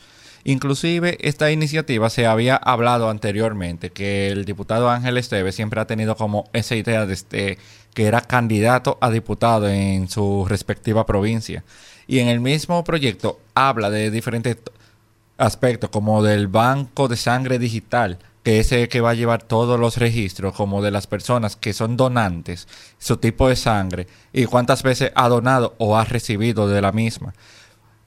Inclusive esta iniciativa se había hablado anteriormente, que el diputado Ángel Esteves siempre ha tenido como esa idea desde que era candidato a diputado en su respectiva provincia. Y en el mismo proyecto habla de diferentes aspectos como del banco de sangre digital, que es el que va a llevar todos los registros como de las personas que son donantes, su tipo de sangre y cuántas veces ha donado o ha recibido de la misma.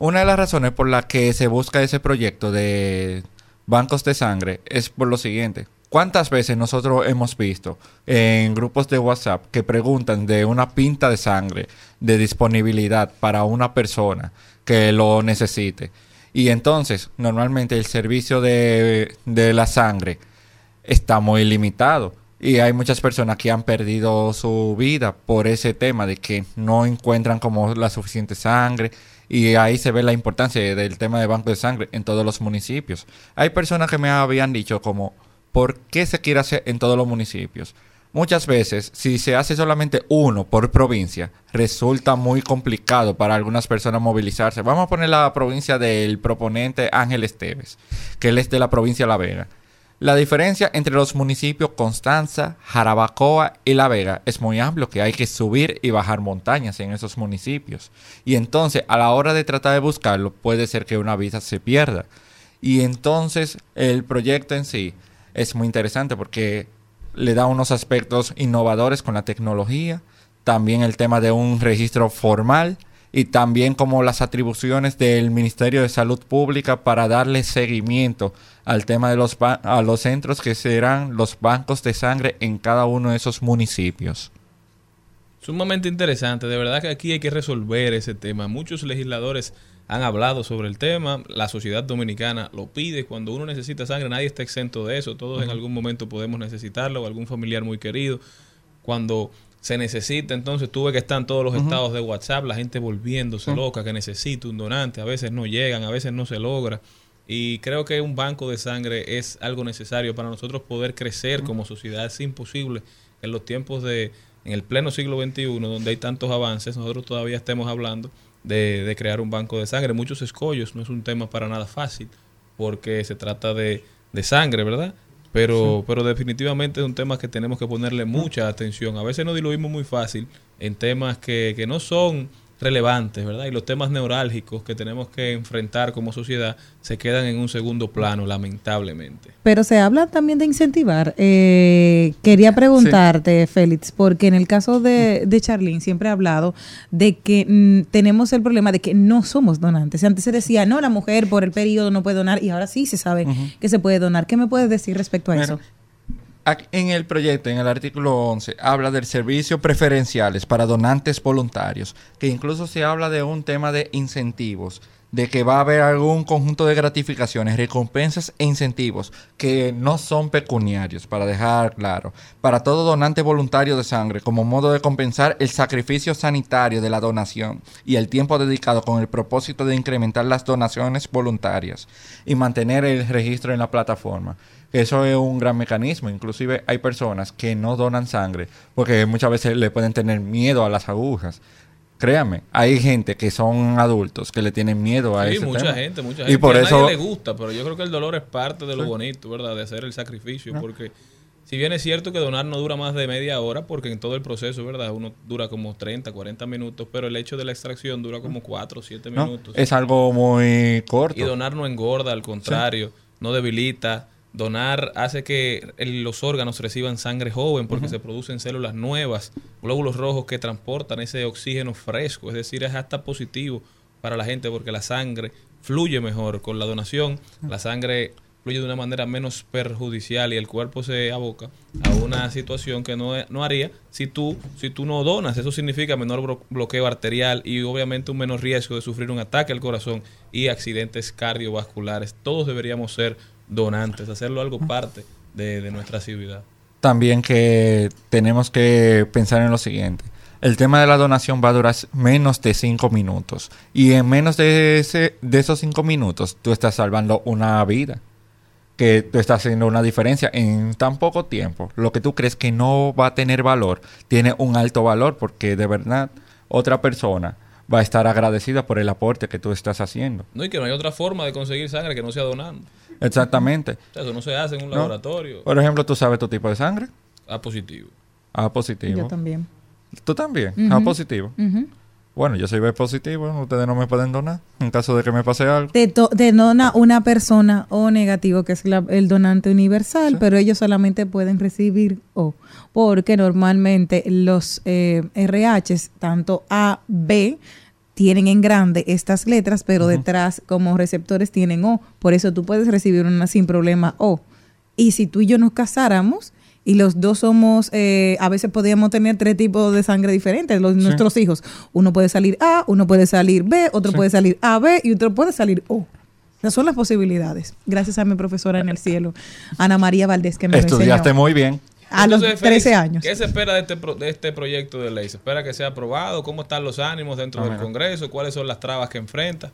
Una de las razones por las que se busca ese proyecto de bancos de sangre es por lo siguiente. ¿Cuántas veces nosotros hemos visto en grupos de WhatsApp que preguntan de una pinta de sangre, de disponibilidad para una persona que lo necesite? Y entonces, normalmente el servicio de, de la sangre está muy limitado. Y hay muchas personas que han perdido su vida por ese tema de que no encuentran como la suficiente sangre. Y ahí se ve la importancia del tema de banco de sangre en todos los municipios. Hay personas que me habían dicho como, ¿por qué se quiere hacer en todos los municipios? Muchas veces, si se hace solamente uno por provincia, resulta muy complicado para algunas personas movilizarse. Vamos a poner la provincia del proponente Ángel Esteves, que él es de la provincia de La Vega. La diferencia entre los municipios Constanza, Jarabacoa y La Vega es muy amplio, que hay que subir y bajar montañas en esos municipios. Y entonces, a la hora de tratar de buscarlo, puede ser que una vida se pierda. Y entonces, el proyecto en sí es muy interesante porque le da unos aspectos innovadores con la tecnología, también el tema de un registro formal y también como las atribuciones del Ministerio de Salud Pública para darle seguimiento al tema de los a los centros que serán los bancos de sangre en cada uno de esos municipios. Sumamente interesante, de verdad que aquí hay que resolver ese tema. Muchos legisladores han hablado sobre el tema, la sociedad dominicana lo pide, cuando uno necesita sangre nadie está exento de eso, todos en algún momento podemos necesitarlo o algún familiar muy querido. Cuando se necesita, entonces tuve que estar en todos los estados de WhatsApp, la gente volviéndose loca, que necesita un donante, a veces no llegan, a veces no se logra. Y creo que un banco de sangre es algo necesario para nosotros poder crecer como sociedad. Es imposible en los tiempos de, en el pleno siglo XXI, donde hay tantos avances, nosotros todavía estemos hablando de, de crear un banco de sangre. Muchos escollos, no es un tema para nada fácil, porque se trata de, de sangre, ¿verdad? Pero, pero definitivamente es un tema que tenemos que ponerle mucha atención. A veces nos diluimos muy fácil en temas que, que no son relevantes, ¿verdad? Y los temas neurálgicos que tenemos que enfrentar como sociedad se quedan en un segundo plano, lamentablemente. Pero se habla también de incentivar. Eh, quería preguntarte, Félix, porque en el caso de, de Charlene siempre ha hablado de que mm, tenemos el problema de que no somos donantes. Antes se decía, no, la mujer por el periodo no puede donar y ahora sí se sabe que se puede donar. ¿Qué me puedes decir respecto a Mira, eso? En el proyecto, en el artículo 11, habla del servicio preferenciales para donantes voluntarios, que incluso se habla de un tema de incentivos, de que va a haber algún conjunto de gratificaciones, recompensas e incentivos que no son pecuniarios, para dejar claro, para todo donante voluntario de sangre, como modo de compensar el sacrificio sanitario de la donación y el tiempo dedicado con el propósito de incrementar las donaciones voluntarias y mantener el registro en la plataforma. Eso es un gran mecanismo. Inclusive hay personas que no donan sangre porque muchas veces le pueden tener miedo a las agujas. Créame, hay gente que son adultos que le tienen miedo a Sí, ese mucha tema. gente, mucha Y gente. por a eso nadie le gusta, pero yo creo que el dolor es parte de lo Sí. bonito, ¿verdad? De hacer el sacrificio, Ah. porque si bien es cierto que donar no dura más de media hora, porque en todo el proceso, ¿verdad? Uno dura como 30, 40 minutos, pero el hecho de la extracción dura como 4 o 7 ¿no? minutos. es algo muy corto. Y donar no engorda, al contrario, no debilita. Donar hace que el- los órganos reciban sangre joven porque se producen células nuevas, glóbulos rojos que transportan ese oxígeno fresco. Es decir, es hasta positivo para la gente porque la sangre fluye mejor con la donación. La sangre fluye de una manera menos perjudicial y el cuerpo se aboca a una situación que no, no haría si tú, si tú no donas. Eso significa menor blo- bloqueo arterial y obviamente un menor riesgo de sufrir un ataque al corazón y accidentes cardiovasculares. Todos deberíamos ser donantes, hacerlo algo parte de, de nuestra ciudad. También que tenemos que pensar en lo siguiente. El tema de la donación va a durar menos de cinco minutos. Y en menos de, ese, de esos cinco minutos, tú estás salvando una vida. Que tú estás haciendo una diferencia en tan poco tiempo. Lo que tú crees que no va a tener valor, tiene un alto valor porque de verdad otra persona va a estar agradecida por el aporte que tú estás haciendo. No, y que no hay otra forma de conseguir sangre que no sea donando. Exactamente. O sea, eso no se hace en un ¿No? laboratorio. Por ejemplo, ¿tú sabes tu tipo de sangre? A positivo. A positivo. Yo también. ¿Tú también? A positivo. Bueno, yo soy B positivo, ustedes no me pueden donar en caso de que me pase algo. Te, te dona una persona O negativo, que es la- el donante universal, pero ellos solamente pueden recibir O, porque normalmente los eh, RHs, tanto A, B, tienen en grande estas letras, pero detrás como receptores tienen O. Por eso tú puedes recibir una sin problema O. Y si tú y yo nos casáramos y los dos somos, eh, a veces podríamos tener tres tipos de sangre diferentes, los, Sí. nuestros hijos. Uno puede salir A, uno puede salir B, otro puede salir AB y otro puede salir O. Esas son las posibilidades. Gracias a mi profesora en el cielo, Ana María Valdés, que me lo Estudiaste enseñó. muy bien. A los Entonces, 13 Félix, años. ¿Qué se espera de este, pro- de este proyecto de ley? ¿Se espera que sea aprobado? ¿Cómo están los ánimos dentro Ah, del mira. Congreso? ¿Cuáles son las trabas que enfrenta?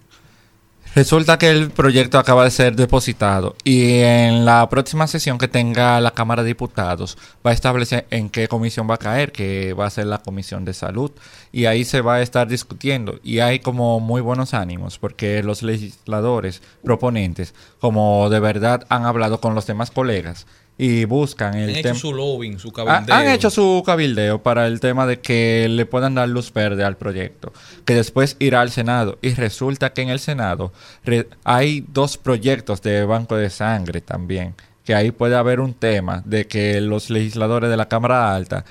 Resulta que el proyecto acaba de ser depositado y en la próxima sesión que tenga la Cámara de Diputados va a establecer en qué comisión va a caer, que va a ser la Comisión de Salud y ahí se va a estar discutiendo y hay como muy buenos ánimos porque los legisladores proponentes como de verdad han hablado con los demás colegas y buscan el Han hecho su lobbying, su Ha- cabildeo. Han hecho su cabildeo para el tema de que le puedan dar luz verde al proyecto, que después irá al Senado. Y resulta que en el Senado hay dos proyectos de banco de sangre también, que ahí puede haber un tema de que los legisladores de la Cámara Alta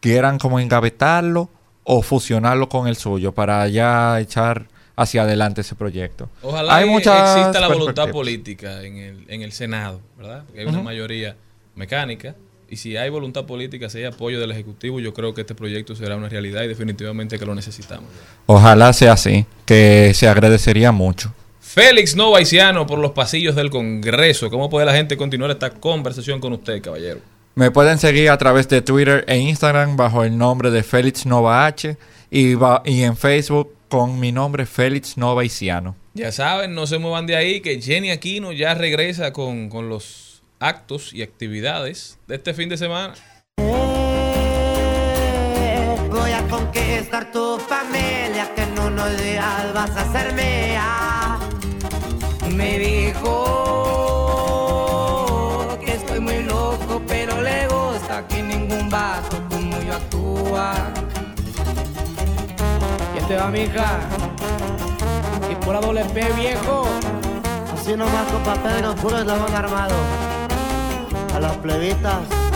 quieran como engavetarlo o fusionarlo con el suyo para ya echar hacia adelante ese proyecto. Ojalá hay muchas exista la voluntad política en el, en el Senado, ¿verdad? Porque hay una mayoría mecánica. Y si hay voluntad política, si hay apoyo del Ejecutivo, yo creo que este proyecto será una realidad y definitivamente que lo necesitamos. Ojalá sea así, que se agradecería mucho. Félix Novaiciano por los pasillos del Congreso. ¿Cómo puede la gente continuar esta conversación con usted, caballero? Me pueden seguir a través de Twitter e Instagram bajo el nombre de Félix Nova H y en Facebook con mi nombre Félix Nova Isiano. Ya saben, no se muevan de ahí, que Jenny Aquino ya regresa con, con los actos y actividades de este fin de semana. Voy a conquistar tu familia, que en unos días vas a ser mía. Me dijo que estoy muy loco, pero le gusta que ningún vato como yo actúa. ¿Quién te va, mija? Y por doble P, viejo. Así nomás, compa Pedro, puro eslabón armado. A las plebitas.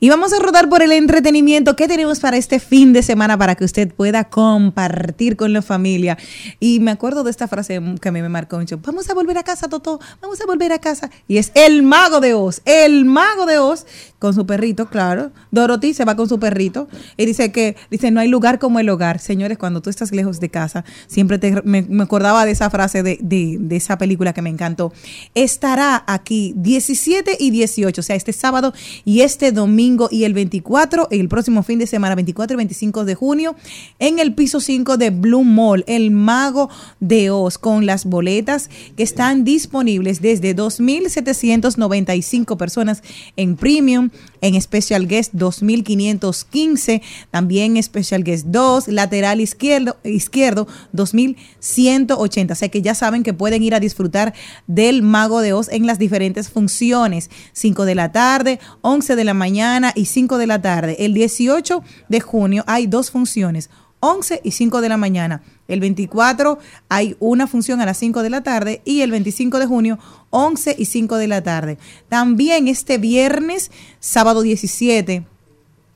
Y vamos a rodar por el entretenimiento. ¿Qué tenemos para este fin de semana para que usted pueda compartir con la familia? Y me acuerdo de esta frase que a mí me marcó mucho. Vamos a volver a casa, Toto. Vamos a volver a casa. Y es el mago de Oz. El mago de Oz con su perrito, claro. Dorothy se va con su perrito y dice que dice no hay lugar como el hogar. Señores, cuando tú estás lejos de casa, siempre te, me, acordaba de esa frase de, de, de esa película que me encantó. Estará aquí 17 y 18, o sea, este sábado y este domingo y el 24, el próximo fin de semana, 24 y 25 de junio, en el piso 5 de Blue Mall, el mago de Oz, con las boletas que están disponibles desde 2.795 personas en Premium, en Special Guest 2.515, también Special Guest 2, lateral izquierdo, izquierdo 2.180. O sea que ya saben que pueden ir a disfrutar del Mago de Oz en las diferentes funciones. 5 de la tarde, 11 de la mañana y 5 de la tarde. El 18 de junio hay dos funciones. 11 y 5 de la mañana. El 24 hay una función a las 5 de la tarde y el 25 de junio 11 y 5 de la tarde. También este viernes, sábado 17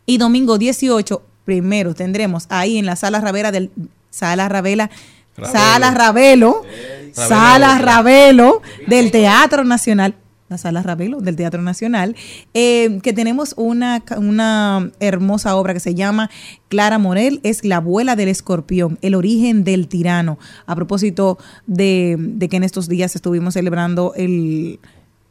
y domingo 18, primero tendremos ahí en la sala Ravera del Sala Ravela Ravelo. Sala Ravelo, Sala Ravelo del Teatro Nacional la Sala Ravelo del Teatro Nacional, eh, que tenemos una, una hermosa obra que se llama Clara Morel, es la abuela del escorpión, el origen del tirano. A propósito de, de que en estos días estuvimos celebrando el,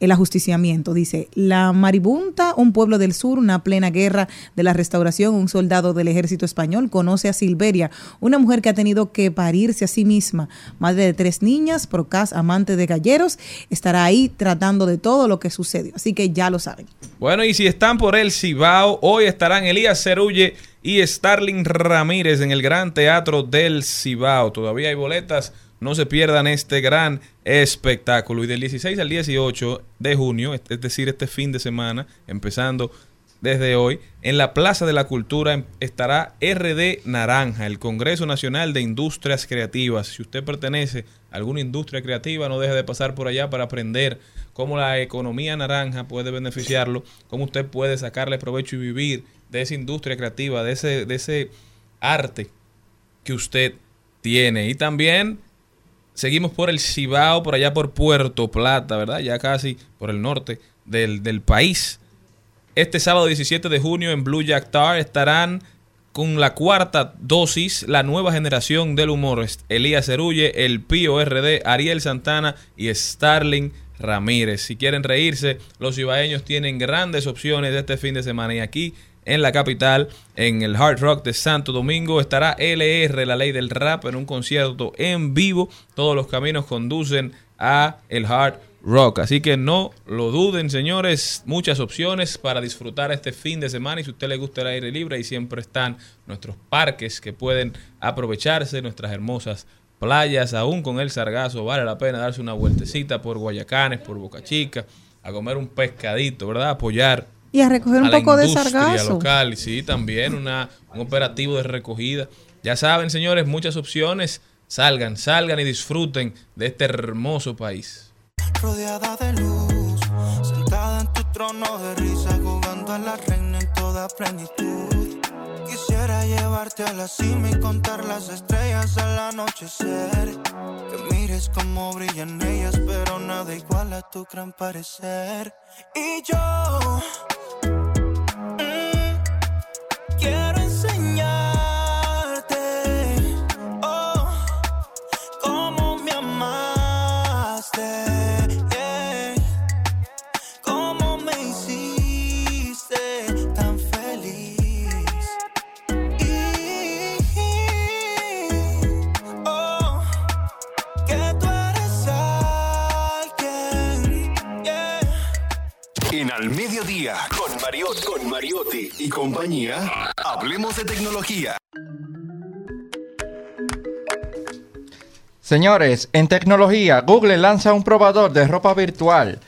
el ajusticiamiento. Dice, la Maribunta, un pueblo del sur, una plena guerra de la restauración, un soldado del ejército español, conoce a Silveria, una mujer que ha tenido que parirse a sí misma, madre de tres niñas, procas, amante de galleros, estará ahí tratando de todo lo que sucedió. Así que ya lo saben. Bueno, y si están por el Cibao, hoy estarán Elías Cerulle y Starling Ramírez en el Gran Teatro del Cibao. Todavía hay boletas, no se pierdan este gran espectáculo. Y del 16 al 18 de junio, es decir, este fin de semana, empezando desde hoy, en la Plaza de la Cultura em- estará RD Naranja, el Congreso Nacional de Industrias Creativas. Si usted pertenece a alguna industria creativa, no deje de pasar por allá para aprender cómo la economía naranja puede beneficiarlo, cómo usted puede sacarle provecho y vivir de esa industria creativa, de ese, de ese arte que usted tiene. Y también seguimos por el Cibao, por allá por Puerto Plata, ¿verdad? Ya casi por el norte del, del país. Este sábado 17 de junio en Blue Jack Tar estarán con la cuarta dosis la nueva generación del humor. Elías Cerulle, el Pío RD, Ariel Santana y Starling Ramírez. Si quieren reírse, los ibaeños tienen grandes opciones este fin de semana. Y aquí en la capital, en el Hard Rock de Santo Domingo, estará LR, la ley del rap, en un concierto en vivo. Todos los caminos conducen a el Hard Rock. Así que no lo duden, señores. Muchas opciones para disfrutar este fin de semana. Y si a usted le gusta el aire libre, ahí siempre están nuestros parques que pueden aprovecharse, nuestras hermosas playas, aún con el sargazo. Vale la pena darse una vueltecita por Guayacanes, por Boca Chica, a comer un pescadito, ¿verdad? Apoyar Y a recoger un a la poco de industria sargazo. local. Sí, también una, un operativo de recogida. Ya saben, señores, muchas opciones. Salgan, salgan y disfruten de este hermoso país. rodeada de luz, sentada en tu trono de risa, jugando a la reina en toda plenitud. Quisiera llevarte a la cima y contar las estrellas al anochecer. Que mires como brillan ellas, pero nada igual a tu gran parecer. Y yo Con Mariotti, con Mariotti y compañía, hablemos de tecnología. Señores, en tecnología, Google lanza un probador de ropa virtual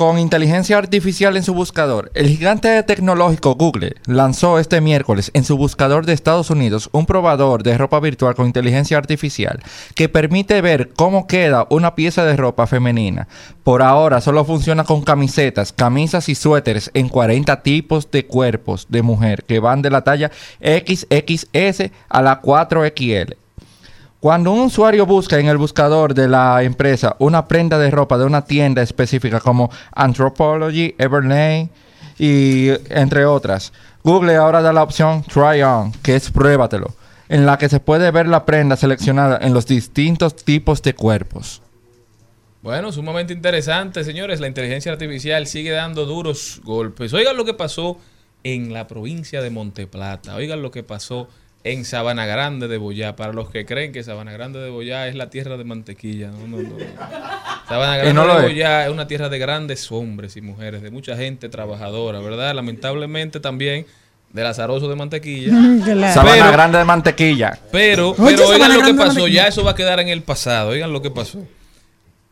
con inteligencia artificial en su buscador. El gigante tecnológico Google lanzó este miércoles en su buscador de Estados Unidos un probador de ropa virtual con inteligencia artificial que permite ver cómo queda una pieza de ropa femenina. Por ahora solo funciona con camisetas, camisas y suéteres en 40 tipos de cuerpos de mujer que van de la talla XXS a la 4XL. Cuando un usuario busca en el buscador de la empresa una prenda de ropa de una tienda específica como Anthropology, Everlane y entre otras, Google ahora da la opción Try On, que es pruébatelo, en la que se puede ver la prenda seleccionada en los distintos tipos de cuerpos. Bueno, sumamente interesante, señores. La inteligencia artificial sigue dando duros golpes. Oigan lo que pasó en la provincia de Monteplata. Oigan lo que pasó en Sabana Grande de Boyá. Para los que creen que Sabana Grande de Boyá es la tierra de mantequilla. No, no, no. Sabana Grande no lo de es. Boyá es una tierra de grandes hombres y mujeres, de mucha gente trabajadora, ¿verdad? Lamentablemente también del azaroso de mantequilla. Claro. Sabana Pero- Grande de Mantequilla. Pero, pero Sabana oigan lo que pasó, ya eso va a quedar en el pasado. Oigan lo que pasó.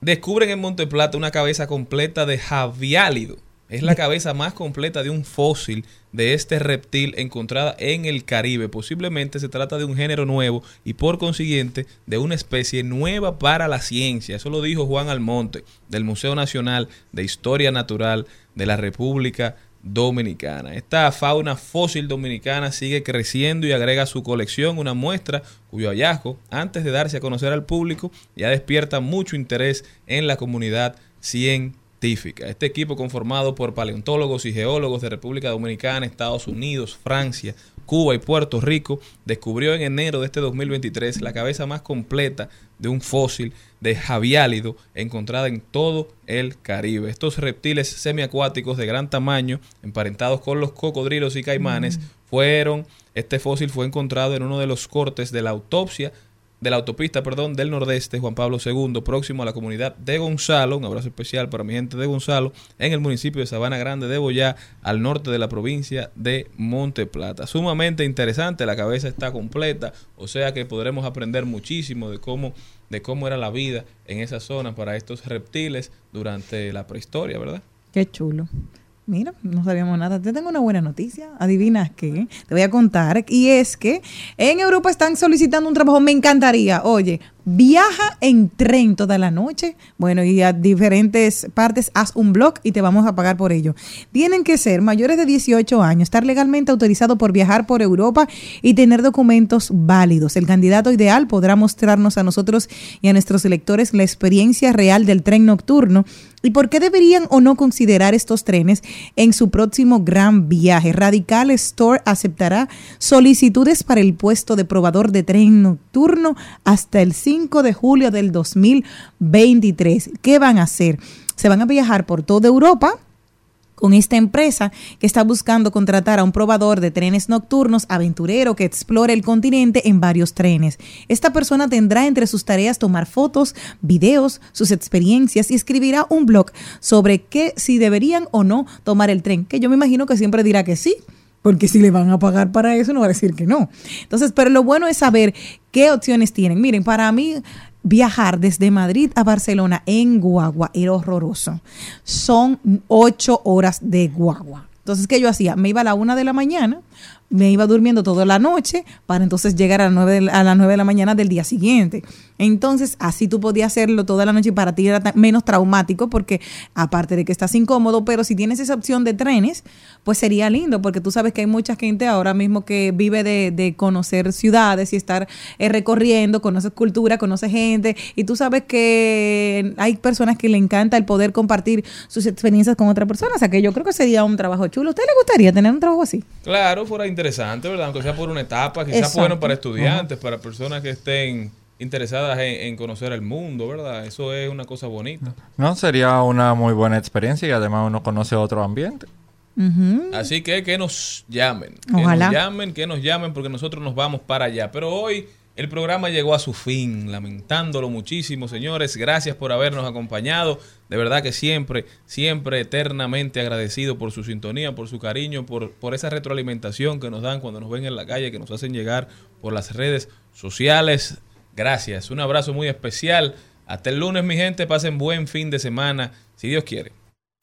Descubren en Monteplata una cabeza completa de javiálido. Es la cabeza más completa de un fósil de este reptil encontrada en el Caribe. Posiblemente se trata de un género nuevo y por consiguiente de una especie nueva para la ciencia. Eso lo dijo Juan Almonte del Museo Nacional de Historia Natural de la República Dominicana. Esta fauna fósil dominicana sigue creciendo y agrega a su colección una muestra cuyo hallazgo, antes de darse a conocer al público, ya despierta mucho interés en la comunidad científica. Este equipo conformado por paleontólogos y geólogos de República Dominicana, Estados Unidos, Francia, Cuba y Puerto Rico descubrió en enero de este 2023 la cabeza más completa de un fósil de javiálido encontrada en todo el Caribe. Estos reptiles semiacuáticos de gran tamaño, emparentados con los cocodrilos y caimanes, fueron, este fósil fue encontrado en uno de los cortes de la autopsia de la autopista, perdón, del Nordeste, Juan Pablo II, próximo a la comunidad de Gonzalo, un abrazo especial para mi gente de Gonzalo, en el municipio de Sabana Grande de Boyá, al norte de la provincia de Monteplata. Sumamente interesante, la cabeza está completa, o sea que podremos aprender muchísimo de cómo, de cómo era la vida en esa zona para estos reptiles durante la prehistoria, ¿verdad? Qué chulo. Mira, no sabíamos nada. Te tengo una buena noticia. ¿Adivinas qué? Te voy a contar. Y es que en Europa están solicitando un trabajo. Me encantaría. Oye, viaja en tren toda la noche. Bueno, y a diferentes partes haz un blog y te vamos a pagar por ello. Tienen que ser mayores de 18 años, estar legalmente autorizado por viajar por Europa y tener documentos válidos. El candidato ideal podrá mostrarnos a nosotros y a nuestros electores la experiencia real del tren nocturno ¿Y por qué deberían o no considerar estos trenes en su próximo gran viaje? Radical Store aceptará solicitudes para el puesto de probador de tren nocturno hasta el 5 de julio del 2023. ¿Qué van a hacer? Se van a viajar por toda Europa con esta empresa que está buscando contratar a un probador de trenes nocturnos aventurero que explore el continente en varios trenes. Esta persona tendrá entre sus tareas tomar fotos, videos, sus experiencias y escribirá un blog sobre qué si deberían o no tomar el tren, que yo me imagino que siempre dirá que sí. Porque si le van a pagar para eso, no va a decir que no. Entonces, pero lo bueno es saber qué opciones tienen. Miren, para mí, viajar desde Madrid a Barcelona en guagua era horroroso. Son ocho horas de guagua. Entonces, ¿qué yo hacía? Me iba a la una de la mañana, me iba durmiendo toda la noche para entonces llegar a las 9 de a las 9 de la mañana del día siguiente. Entonces, así tú podías hacerlo toda la noche y para ti era menos traumático porque aparte de que estás incómodo, pero si tienes esa opción de trenes, pues sería lindo porque tú sabes que hay mucha gente ahora mismo que vive de, de conocer ciudades y estar eh, recorriendo, conoces cultura, conoces gente y tú sabes que hay personas que le encanta el poder compartir sus experiencias con otra persona, o sea que yo creo que sería un trabajo chulo. ¿A usted le gustaría tener un trabajo así? Claro, fuera interesante, ¿verdad? Aunque sea por una etapa, quizás bueno para estudiantes, para personas que estén interesadas en, en conocer el mundo, ¿verdad? Eso es una cosa bonita. No, sería una muy buena experiencia y además uno conoce otro ambiente. Así que que nos llamen, que nos llamen, que nos llamen porque nosotros nos vamos para allá. Pero hoy el programa llegó a su fin, lamentándolo muchísimo, señores. Gracias por habernos acompañado. De verdad que siempre, siempre eternamente agradecido por su sintonía, por su cariño, por, por esa retroalimentación que nos dan cuando nos ven en la calle, que nos hacen llegar por las redes sociales. Gracias. Un abrazo muy especial. Hasta el lunes, mi gente. Pasen buen fin de semana, si Dios quiere.